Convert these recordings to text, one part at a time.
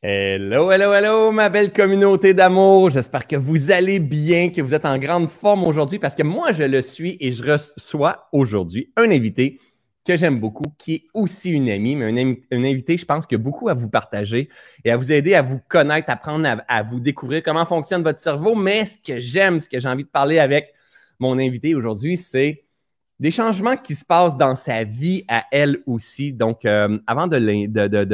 Hello, hello, hello, ma belle communauté d'amour. J'espère que vous allez bien, que vous êtes en grande forme aujourd'hui parce que moi, je le suis et je reçois aujourd'hui un invité que j'aime beaucoup, qui est aussi une amie, mais un, invité, je pense, qui a beaucoup à vous partager et à vous aider à vous connaître, à apprendre à, à vous découvrir comment fonctionne votre cerveau. Mais ce que j'aime, ce que j'ai envie de parler avec mon invité aujourd'hui, c'est des changements qui se passent dans sa vie à elle aussi. Donc, euh, avant de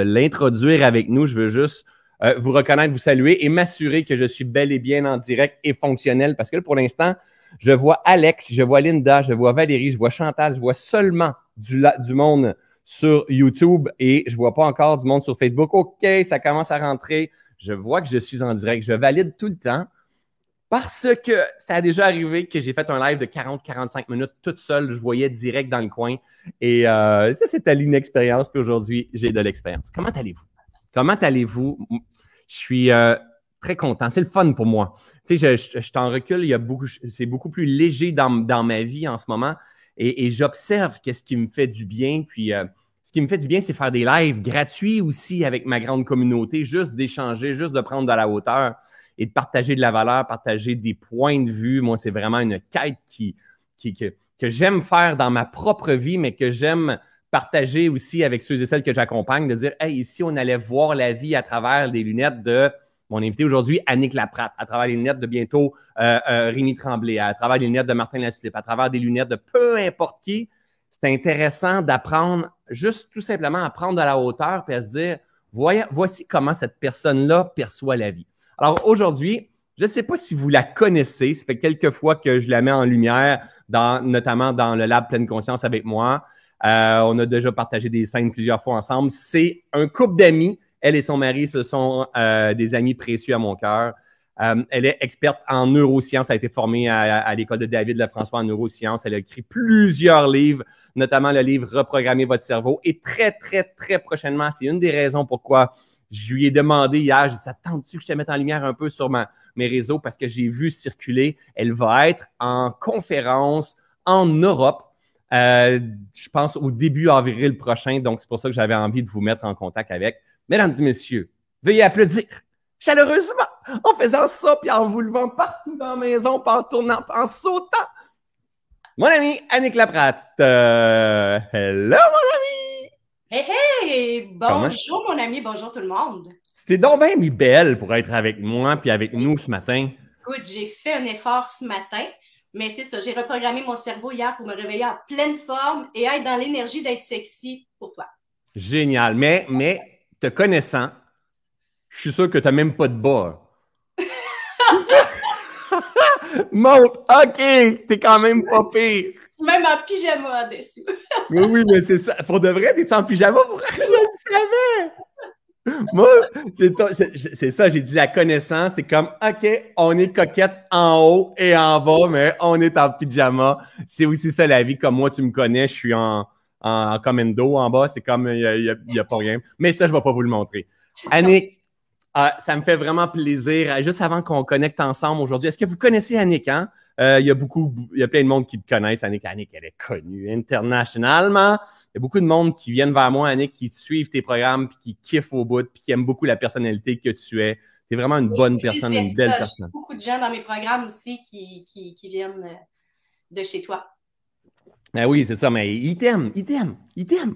l'introduire avec nous, je veux juste euh, vous reconnaître, vous saluer et m'assurer que je suis bel et bien en direct et fonctionnel parce que pour l'instant, je vois Alex, je vois Linda, je vois Valérie, je vois Chantal, je vois seulement du, du monde sur YouTube et je vois pas encore du monde sur Facebook. OK, ça commence à rentrer. Je vois que je suis en direct. Je valide tout le temps. Parce que ça a déjà arrivé que j'ai fait un live de 40-45 minutes toute seule. Je voyais direct dans le coin. Et euh, ça, c'était l'inexpérience. Puis aujourd'hui, j'ai de l'expérience. Comment allez-vous? Comment allez-vous? Je suis euh, très content. C'est le fun pour moi. Tu sais, je, je, t'en recule. Il y a beaucoup, c'est beaucoup plus léger dans, dans, ma vie en ce moment. Et, et j'observe qu'est-ce qui me fait du bien. Puis, euh, ce qui me fait du bien, c'est faire des lives gratuits aussi avec ma grande communauté, juste d'échanger, juste de prendre de la hauteur et de partager de la valeur, partager des points de vue. Moi, c'est vraiment une quête qui, que, j'aime faire dans ma propre vie, mais que j'aime partager aussi avec ceux et celles que j'accompagne, de dire, hey, ici, on allait voir la vie à travers les lunettes de mon invité aujourd'hui, Annick Laprate, à travers les lunettes de bientôt euh, euh, Rémi Tremblay, à travers les lunettes de Martin Latulippe, à travers des lunettes de peu importe qui. C'est intéressant d'apprendre, juste tout simplement à prendre de la hauteur et à se dire, voici comment cette personne-là perçoit la vie. Alors aujourd'hui, je ne sais pas si vous la connaissez. Ça fait quelques fois que je la mets en lumière, dans, notamment dans le Lab Pleine Conscience avec moi. Euh, on a déjà partagé des scènes plusieurs fois ensemble. C'est un couple d'amis. Elle et son mari, ce sont euh, des amis précieux à mon cœur. Euh, elle est experte en neurosciences. Elle a été formée à, à l'école de David Lefrançois en neurosciences. Elle a écrit plusieurs livres, notamment le livre Reprogrammer votre cerveau. Et très, très, très prochainement, c'est une des raisons pourquoi je lui ai demandé hier, j'ai dit, ça tente-tu que je te mette en lumière un peu sur mes réseaux? Parce que j'ai vu circuler. Elle va être en conférence en Europe. Euh, je pense au début avril prochain. Donc, c'est pour ça que j'avais envie de vous mettre en contact avec. Mesdames et messieurs, veuillez applaudir chaleureusement en faisant ça, puis en vous levant partout dans la maison, puis en tournant, en sautant. Mon ami Annick Laprate. Euh, hello, mon ami! Hey, hey! Bonjour, mon ami, bonjour tout le monde. C'était donc bien mis belle pour être avec moi puis avec nous ce matin. Écoute, j'ai fait un effort ce matin, mais c'est ça, j'ai reprogrammé mon cerveau hier pour me réveiller en pleine forme et être dans l'énergie d'être sexy pour toi. Génial. Mais, mais, te connaissant, je suis sûr que tu n'as même pas de bas. Monte, OK, t'es quand même pas pire. Même en pyjama dessus. oui, oui, mais c'est ça. Pour de vrai, t'es en pyjama? Pour Je le savais! Moi, c'est ça, j'ai dit la connaissance, c'est comme, OK, on est coquette en haut et en bas, mais on est en pyjama. C'est aussi ça la vie. Comme moi, tu me connais, je suis en, en commando en bas, c'est comme, il n'y a, pas rien. Mais ça, je ne vais pas vous le montrer. Annick, euh, ça me fait vraiment plaisir. Juste avant qu'on connecte ensemble aujourd'hui, est-ce que vous connaissez Annick, hein? Euh, il y a beaucoup, il y a plein de monde qui te connaissent. Annick, Annick, elle est connue internationalement. Il y a beaucoup de monde qui viennent vers moi, Annick, qui suivent tes programmes, puis qui kiffent au bout, puis qui aiment beaucoup la personnalité que tu es. Tu es vraiment une bonne personne, une belle personne. beaucoup de gens dans mes programmes aussi qui, qui, qui viennent euh, de chez toi. Ben oui, c'est ça, mais ils t'aiment, ils t'aiment, ils t'aiment.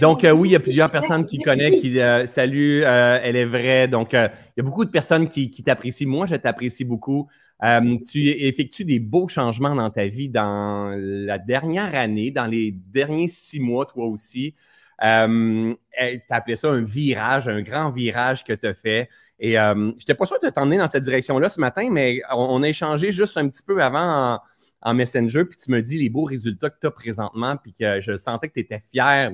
Donc, euh, oui, il y a plusieurs personnes qui connaissent, qui euh, saluent, elle est vraie. Donc, il y a beaucoup de personnes qui, qui t'apprécient. Moi, je t'apprécie beaucoup. Euh, tu effectues des beaux changements dans ta vie dans la dernière année, dans les derniers six mois, toi aussi. Euh, tu appelé ça un virage, un grand virage que tu as fait. Et euh, je n'étais pas sûr de t'emmener dans cette direction-là ce matin, mais on, a échangé juste un petit peu avant en, Messenger, puis tu me dis les beaux résultats que tu as présentement, puis que je sentais que tu étais fier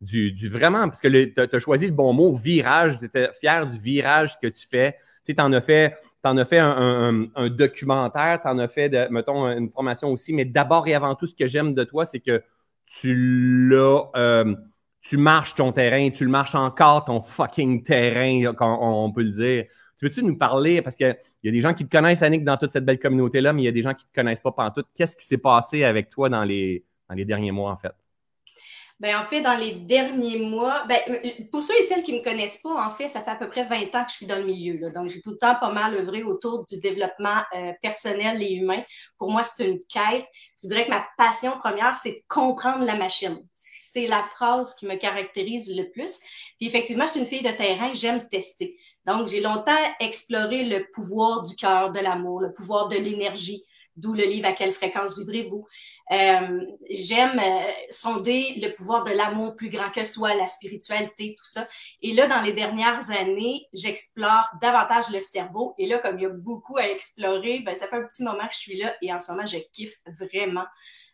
du, du, vraiment, parce que tu as choisi le bon mot, virage, tu étais fier du virage que tu fais. Tu sais, en as fait tu en as fait un, documentaire, tu en as fait, mettons, une formation aussi, mais d'abord et avant tout, ce que j'aime de toi, c'est que tu l'as, euh, tu marches ton terrain, tu le marches encore ton fucking terrain, on, peut le dire. Tu veux-tu nous parler, parce qu'il y a des gens qui te connaissent, Annick, dans toute cette belle communauté-là, mais il y a des gens qui ne te connaissent pas tout. Qu'est-ce qui s'est passé avec toi dans les, dans les derniers mois, en fait? Ben, en fait, dans les derniers mois, ben, pour ceux et celles qui ne me connaissent pas, en fait, ça fait à peu près 20 ans que je suis dans le milieu. Là. Donc, j'ai tout le temps pas mal œuvré autour du développement euh, personnel et humain. Pour moi, c'est une quête. Je dirais que ma passion première, c'est de comprendre la machine. C'est la phrase qui me caractérise le plus. Puis effectivement, je suis une fille de terrain, j'aime tester. Donc, j'ai longtemps exploré le pouvoir du cœur, de l'amour, le pouvoir de l'énergie, d'où le livre À quelle fréquence vibrez-vous. Euh, j'aime euh, sonder le pouvoir de l'amour plus grand que soi, la spiritualité, tout ça. Et là, dans les dernières années, j'explore davantage le cerveau. Et là, comme il y a beaucoup à explorer, ben, ça fait un petit moment que je suis là et en ce moment, je kiffe vraiment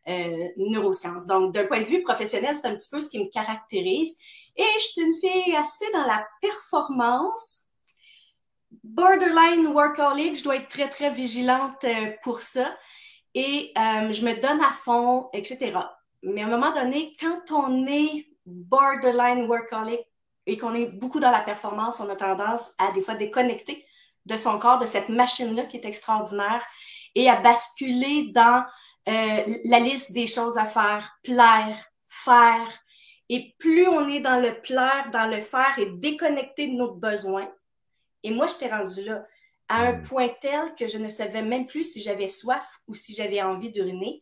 euh, neurosciences. Donc, d'un point de vue professionnel, c'est un petit peu ce qui me caractérise. Et je suis une fille assez dans la performance. Borderline workaholic, je dois être très, très vigilante euh, pour ça et euh, je me donne à fond, etc. Mais à un moment donné, quand on est borderline workaholic et qu'on est beaucoup dans la performance, on a tendance à des fois déconnecter de son corps, de cette machine-là qui est extraordinaire et à basculer dans euh, la liste des choses à faire, plaire, faire. Et plus on est dans le plaire, dans le faire et déconnecté de nos besoins. Et moi, je t'ai rendu là à un point tel que je ne savais même plus si j'avais soif ou si j'avais envie d'uriner.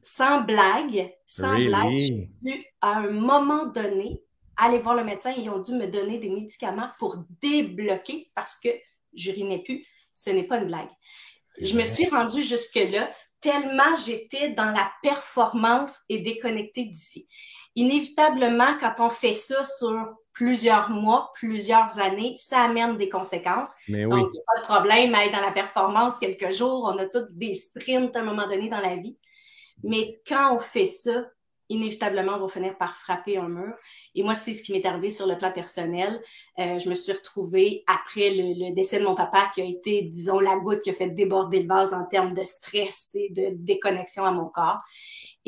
Sans blague, sans blague, j'ai pu à un moment donné aller voir le médecin et ils ont dû me donner des médicaments pour débloquer parce que j'urinais plus. Ce n'est pas une blague. Je me suis rendue jusque-là tellement j'étais dans la performance et déconnectée d'ici. Inévitablement, quand on fait ça sur plusieurs mois, plusieurs années, ça amène des conséquences. Mais oui. Donc, il n'y a pas de problème à être dans la performance quelques jours. On a tous des sprints à un moment donné dans la vie. Mais quand on fait ça, inévitablement, on va finir par frapper un mur. Et moi, c'est ce qui m'est arrivé sur le plan personnel. Euh, je me suis retrouvée après le, décès de mon papa qui a été, disons, la goutte qui a fait déborder le vase en termes de stress et de déconnexion à mon corps.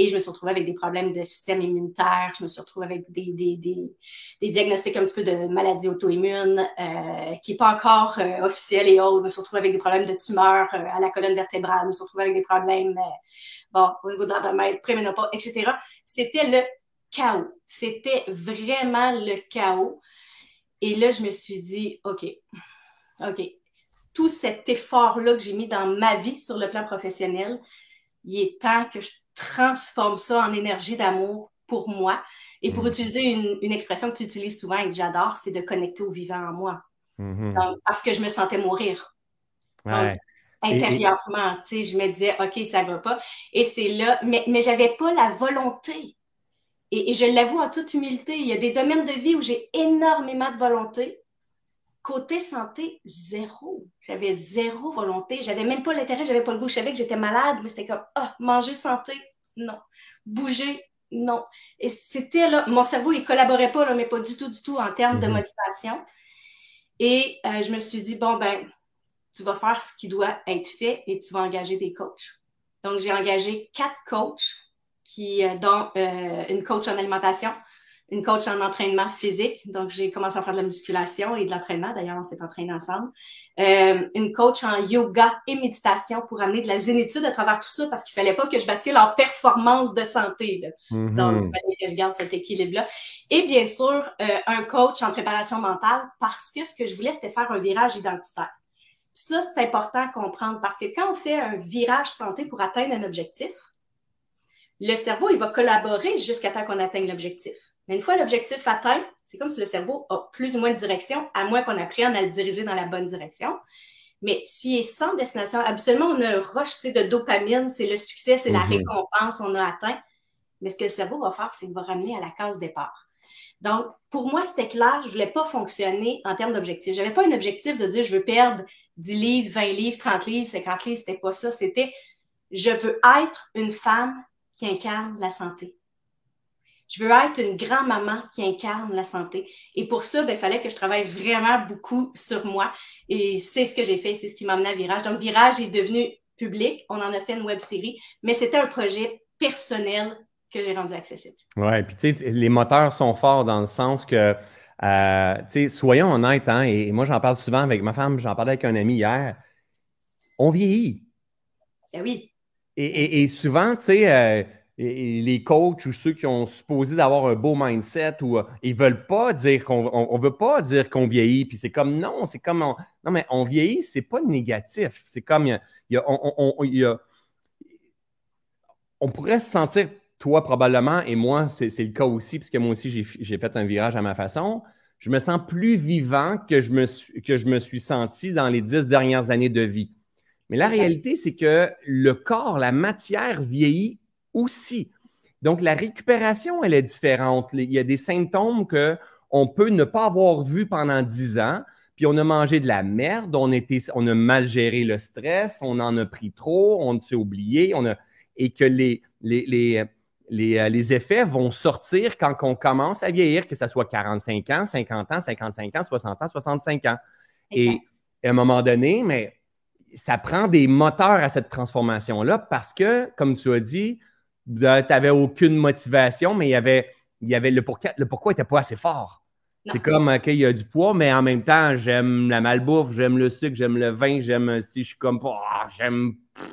Et je me suis retrouvée avec des problèmes de système immunitaire. Je me suis retrouvée avec des, des, des, diagnostics un petit peu de maladies auto-immunes euh, qui n'est pas encore euh, officiel et autres. Je me suis retrouvée avec des problèmes de tumeurs euh, à la colonne vertébrale. Je me suis retrouvée avec des problèmes euh, bon, au niveau de l'endomètre, préménopause, etc. C'était le chaos. C'était vraiment le chaos. Et là, je me suis dit, OK, OK, tout cet effort-là que j'ai mis dans ma vie sur le plan professionnel, il est temps que je transforme ça en énergie d'amour pour moi. Et pour mm. utiliser une, expression que tu utilises souvent et que j'adore, c'est de connecter au vivant en moi. Mm-hmm. parce que je me sentais mourir. intérieurement, tu sais, je me disais, OK, ça va pas. Et c'est là, mais, mais j'avais pas la volonté. Et, et je l'avoue en toute humilité, il y a des domaines de vie où j'ai énormément de volonté. Côté santé, zéro. J'avais zéro volonté. J'avais même pas l'intérêt, j'avais pas le goût. Je savais que j'étais malade, mais c'était comme, ah, manger santé, non. Bouger, non. Et c'était là, mon cerveau, il collaborait pas, là, mais pas du tout, du tout en termes de mhm. motivation. Et euh, je me suis dit, bon, ben, tu vas faire ce qui doit être fait et tu vas engager des coachs. Donc, j'ai engagé quatre coachs, qui, euh, dont euh, une coach en alimentation, une coach en entraînement physique. Donc, j'ai commencé à faire de la musculation et de l'entraînement. D'ailleurs, on s'est entraîné ensemble. Euh, une coach en yoga et méditation pour amener de la zénitude à travers tout ça parce qu'il fallait pas que je bascule en performance de santé. Là. Mm-hmm. Donc, il fallait que je garde cet équilibre-là. Et bien sûr, euh, un coach en préparation mentale parce que ce que je voulais, c'était faire un virage identitaire. ça, c'est important à comprendre parce que quand on fait un virage santé pour atteindre un objectif, le cerveau, il va collaborer jusqu'à temps qu'on atteigne l'objectif. Mais une fois l'objectif atteint, c'est comme si le cerveau a plus ou moins de direction, à moins qu'on apprenne à le diriger dans la bonne direction. Mais s'il est sans destination, habituellement, on a un rush de dopamine, c'est le succès, c'est la mhm. récompense, on a atteint. Mais ce que le cerveau va faire, c'est qu'il va ramener à la case départ. Donc, pour moi, c'était clair, je voulais pas fonctionner en termes d'objectifs. J'avais pas un objectif de dire je veux perdre 10 livres, 20 livres, 30 livres, 50 livres, c'était pas ça. C'était je veux être une femme qui incarne la santé. Je veux être une grand-maman qui incarne la santé. Et pour ça, ben, il fallait que je travaille vraiment beaucoup sur moi. Et c'est ce que j'ai fait, c'est ce qui m'a amené à Virage. Donc, Virage est devenu public. On en a fait une web série, mais c'était un projet personnel que j'ai rendu accessible. Oui, puis tu sais, les moteurs sont forts dans le sens que, euh, tu sais, soyons honnêtes, hein, et moi j'en parle souvent avec ma femme, j'en parlais avec un ami hier, on vieillit. Ben oui. Et, souvent, tu sais, euh, les coachs ou ceux qui ont supposé d'avoir un beau mindset ou ils veulent pas dire qu'on on, veut pas dire qu'on vieillit puis c'est comme non c'est comme non mais on vieillit c'est pas négatif c'est comme il y a, on, y a, on pourrait se sentir toi probablement et moi c'est le cas aussi puisque moi aussi j'ai fait un virage à ma façon je me sens plus vivant que je me que je me suis senti dans les dix dernières années de vie. Mais la réalité, c'est que le corps, la matière vieillit aussi. Donc, la récupération, elle est différente. Il y a des symptômes qu'on peut ne pas avoir vus pendant dix ans, puis on a mangé de la merde, on, était, on a mal géré le stress, on en a pris trop, on s'est oublié, on a, et que les, les, euh, les, effets vont sortir quand on commence à vieillir, que ce soit 45 ans, 50 ans, 55 ans, 60 ans, 65 ans. Et à un moment donné, mais ça prend des moteurs à cette transformation-là parce que, comme tu as dit, tu n'avais aucune motivation, mais il y avait, il y avait le, pourquoi, le pourquoi n'était pas assez fort. C'est comme, OK, il y a du poids, mais en même temps, j'aime la malbouffe, j'aime le sucre, j'aime le vin, j'aime si je suis comme, oh, j'aime. Tu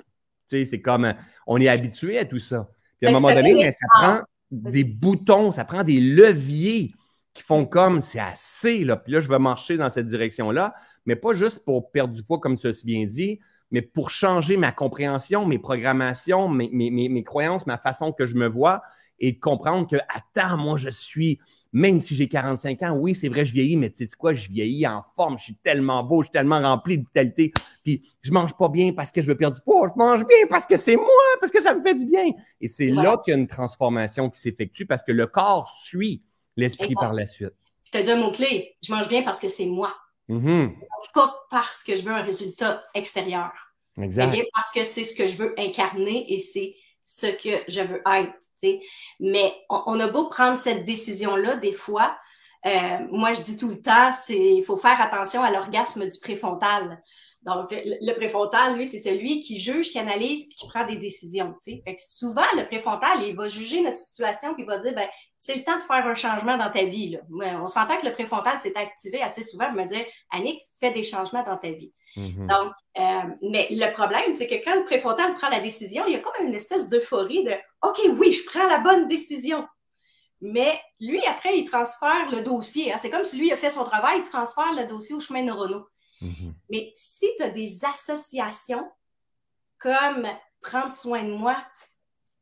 sais, c'est comme, on est habitué à tout ça. Puis à un ben, moment donné, ça prend des boutons, ça prend des leviers qui font comme c'est assez, là. Puis là, je vais marcher dans cette direction-là, mais pas juste pour perdre du poids, comme tu as bien dit, mais pour changer ma compréhension, mes programmations, mes, mes, mes croyances, ma façon que je me vois et de comprendre que, attends, moi, je suis même si j'ai 45 ans, oui, c'est vrai, je vieillis, mais tu sais quoi, je vieillis en forme, je suis tellement beau, je suis tellement rempli de vitalité, puis je mange pas bien parce que je veux perdre du poids, je mange bien parce que c'est moi, parce que ça me fait du bien. Et c'est là qu'il y a une transformation qui s'effectue parce que le corps suit l'esprit par la suite. Tu as dit un mot-clé, je mange bien parce que c'est moi. Mm-hmm. Pas parce que je veux un résultat extérieur. Exact. Bien parce que c'est ce que je veux incarner et c'est ce que je veux être. Mais on, a beau prendre cette décision-là, des fois, euh, moi je dis tout le temps, il faut faire attention à l'orgasme du préfrontal. Donc, le, préfrontal, lui, c'est celui qui juge, qui analyse, puis qui prend des décisions. Fait que souvent, le préfrontal, il va juger notre situation, puis il va dire, ben, c'est le temps de faire un changement dans ta vie. Là. On s'entend que le préfrontal s'est activé assez souvent pour me dire, Annick, fais des changements dans ta vie. Mm-hmm. Donc, euh, mais le problème, c'est que quand le préfrontal prend la décision, il y a comme une espèce d'euphorie de OK, oui, je prends la bonne décision. Mais lui, après, il transfère le dossier. Hein. C'est comme si lui a fait son travail, il transfère le dossier au chemin neuronaux. Mm-hmm. Mais si tu as des associations comme prendre soin de moi,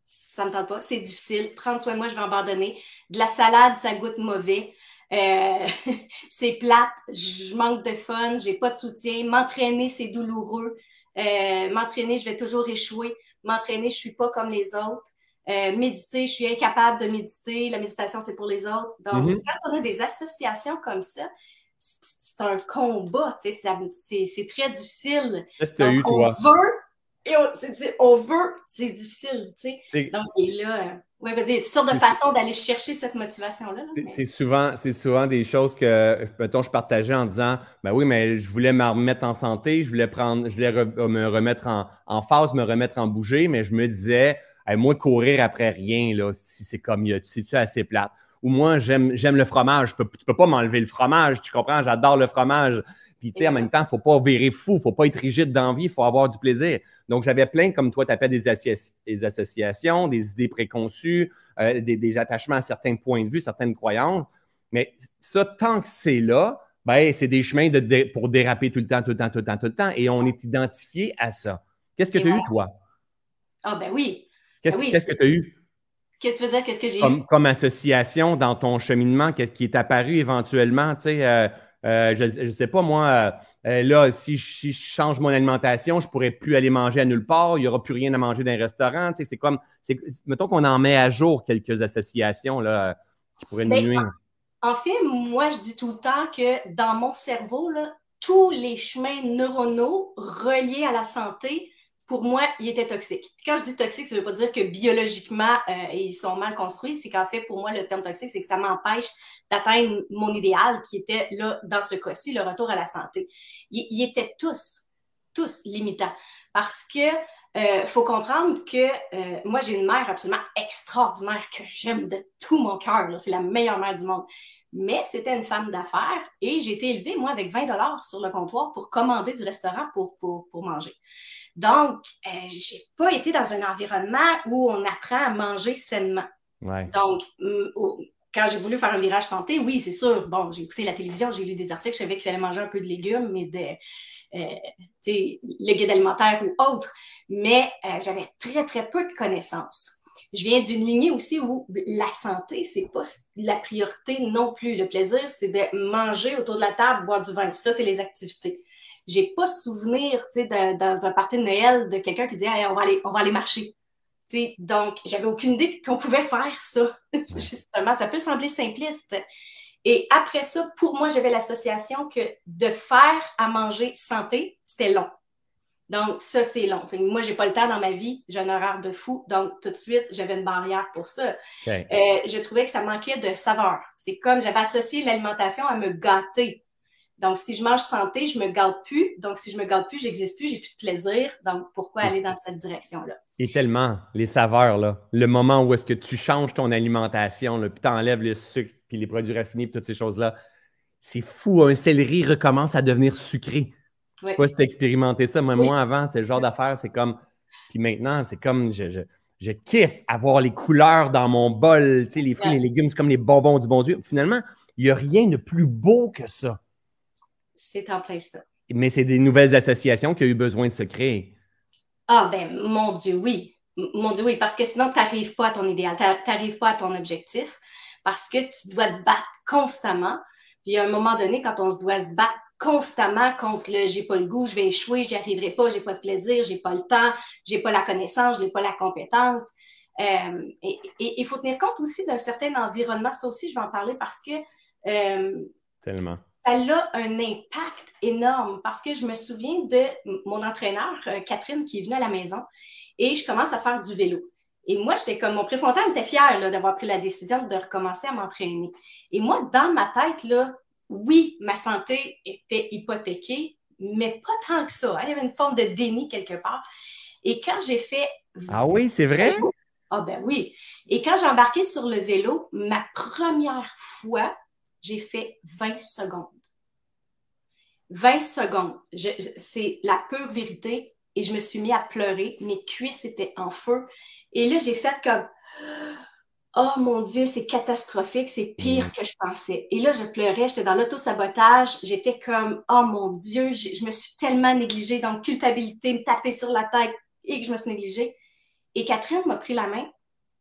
ça ne me tente pas, c'est difficile. Prendre soin de moi, je vais abandonner. De la salade, ça goûte mauvais. Euh, c'est plate, je manque de fun, j'ai pas de soutien. M'entraîner, c'est douloureux. Euh, m'entraîner, je vais toujours échouer. M'entraîner, je suis pas comme les autres. Euh, méditer, je suis incapable de méditer. La méditation, c'est pour les autres. Donc, mm-hmm. quand on a des associations comme ça, c'est un combat, c'est très difficile. Donc, on veut et on, veut, c'est difficile, tu sais. Donc, et là, oui, vas-y, il y a toutes sortes de façons d'aller chercher cette motivation-là. C'est souvent, souvent des choses que, mettons, je partageais en disant, ben oui, mais je voulais me remettre en santé, je voulais prendre, je voulais me remettre en, en phase, me remettre en bouger, mais je me disais, moi, courir après rien, là, si c'est comme, c'est-tu assez plate? Ou moi, j'aime, j'aime le fromage, tu peux, peux pas m'enlever le fromage, tu comprends? J'adore le fromage. Puis, tu sais, en même temps, il ne faut pas virer fou, il ne faut pas être rigide d'envie, il faut avoir du plaisir. Donc, j'avais plein, comme toi, tu appelles des, des, associations, des idées préconçues, euh, des, attachements à certains points de vue, certaines croyances. Mais ça, tant que c'est là, ben, c'est des chemins de pour déraper tout le temps, tout le temps, tout le temps, tout le temps. Et on est identifié à ça. Qu'est-ce que tu as eu, toi? Ah, ben oui. Qu'est-ce ben que tu as eu? Qu'est-ce que tu veux dire? Qu'est-ce que j'ai eu? Comme association dans ton cheminement, qu'est-ce qui est apparu éventuellement? Tu sais, euh, euh, je ne sais pas, moi, euh, là, si je, change mon alimentation, je ne pourrais plus aller manger à nulle part, il n'y aura plus rien à manger dans un restaurant. c'est comme, mettons qu'on en met à jour quelques associations là, qui pourraient nous nuire. En, fait, moi, je dis tout le temps que dans mon cerveau, là, tous les chemins neuronaux reliés à la santé pour moi, il était toxique. quand je dis toxique, ça ne veut pas dire que biologiquement, euh, ils sont mal construits. C'est qu'en fait, pour moi, le terme toxique, c'est que ça m'empêche d'atteindre mon idéal qui était là, dans ce cas-ci, le retour à la santé. Ils, étaient tous, tous limitants. Parce que Il faut comprendre que moi, j'ai une mère absolument extraordinaire que j'aime de tout mon cœur. C'est la meilleure mère du monde. Mais c'était une femme d'affaires et j'ai été élevée, moi, avec 20 dollars sur le comptoir pour commander du restaurant pour, pour manger. Donc, euh, j'ai pas été dans un environnement où on apprend à manger sainement. Donc, quand j'ai voulu faire un virage santé, oui, c'est sûr. Bon, j'ai écouté la télévision, j'ai lu des articles, je savais qu'il fallait manger un peu de légumes, mais de euh, le guide alimentaire ou autre. Mais euh, j'avais très, très peu de connaissances. Je viens d'une lignée aussi où la santé, c'est pas la priorité non plus. Le plaisir, c'est de manger autour de la table, boire du vin. Ça, c'est les activités. J'ai pas souvenir, tu sais, dans un party de Noël de quelqu'un qui dit on va aller, on va aller marcher. sais, donc, j'avais aucune idée qu'on pouvait faire ça. Justement, ça peut sembler simpliste. Et après ça, pour moi, j'avais l'association que de faire à manger santé, c'était long. Donc, ça, c'est long. Moi, moi, j'ai pas le temps dans ma vie, j'ai un horaire de fou. Donc, tout de suite, j'avais une barrière pour ça. Euh, je trouvais que ça manquait de saveur. C'est comme j'avais associé l'alimentation à me gâter. Donc, si je mange santé, je me gâte plus. Donc, si je me gâte plus, j'existe plus, j'ai plus de plaisir. Donc, pourquoi aller dans cette direction-là? Et tellement, les saveurs, là, le moment où est-ce que tu changes ton alimentation, là, puis tu enlèves le sucre, puis les produits raffinés, puis toutes ces choses-là, c'est fou. Un céleri recommence à devenir sucré. Je sais pas si tu as expérimenté ça. mais Moi, avant, c'est le genre d'affaire, c'est comme. Puis maintenant, c'est comme. Je, je, kiffe avoir les couleurs dans mon bol. Tu sais, les fruits, les légumes, c'est comme les bonbons du bon Dieu. Finalement, il n'y a rien de plus beau que ça. C'est en plein ça. Mais c'est des nouvelles associations qui ont eu besoin de se créer. Ah, ben, mon Dieu, oui. Mon Dieu, oui, parce que sinon, tu n'arrives pas à ton idéal, tu n'arrives pas à ton objectif, parce que tu dois te battre constamment. Puis, à un moment donné, quand on doit se battre constamment contre le j'ai pas le goût, je vais échouer, j'y arriverai pas, j'ai pas de plaisir, j'ai pas le temps, j'ai pas la connaissance, j'ai pas la compétence. Euh, et il faut tenir compte aussi d'un certain environnement. Ça aussi, je vais en parler parce que euh, Tellement ça a un impact énorme parce que je me souviens de mon entraîneur, euh, Catherine, qui est venue à la maison et je commence à faire du vélo. Et moi, j'étais comme, mon préfrontal était fier d'avoir pris la décision de recommencer à m'entraîner. Et moi, dans ma tête, là, oui, ma santé était hypothéquée, mais pas tant que ça. Il y avait une forme de déni quelque part. Et quand j'ai fait... Ah oui, c'est vrai? Ah ben oui. Et quand j'ai embarqué sur le vélo, ma première fois, j'ai fait 20 secondes. 20 secondes. C'est la pure vérité. Et je me suis mis à pleurer. Mes cuisses étaient en feu. Et là, j'ai fait comme Oh mon Dieu, c'est catastrophique, c'est pire mm. que je pensais. Et là, je pleurais, j'étais dans l'auto-sabotage, j'étais comme Oh mon Dieu, je me suis tellement négligée, donc culpabilité, me taper sur la tête et que je me suis négligée. Et Catherine m'a pris la main,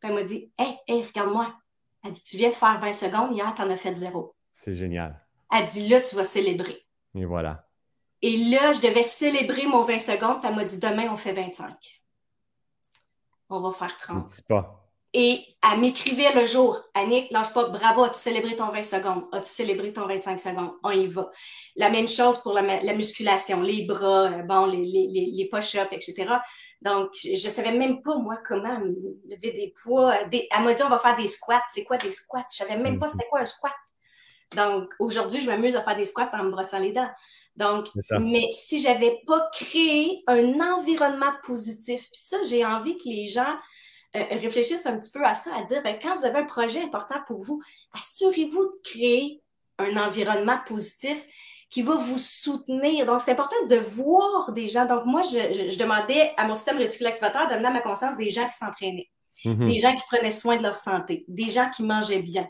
elle m'a dit Hey, hey, regarde-moi, elle dit, tu viens de faire 20 secondes, hier, tu en as fait zéro. C'est génial. Elle dit, là, tu vas célébrer. Et voilà. Et là, je devais célébrer mon 20 secondes, puis elle m'a dit, demain, on fait 25. On va faire 30. pas. Et elle m'écrivait le jour, Annick, lâche pas, bravo, as-tu célébré ton 20 secondes? As-tu célébré ton 25 secondes? On y va. La même chose pour la, musculation, les bras, euh, bon, les, les, les push-ups, etc. Donc, je ne savais même pas, moi, comment lever des poids. Elle m'a dit, on va faire des squats. C'est quoi des squats? Je ne savais même pas c'était quoi un squat. Donc, aujourd'hui, je m'amuse à faire des squats en me brossant les dents. Donc, mais si j'avais pas créé un environnement positif, puis ça, j'ai envie que les gens euh, réfléchissent un petit peu à ça, à dire, ben, quand vous avez un projet important pour vous, assurez-vous de créer un environnement positif qui va vous soutenir. Donc, c'est important de voir des gens. Donc, moi, je, demandais à mon système réticule activateur d'amener à ma conscience des gens qui s'entraînaient, mm-hmm. des gens qui prenaient soin de leur santé, des gens qui mangeaient bien.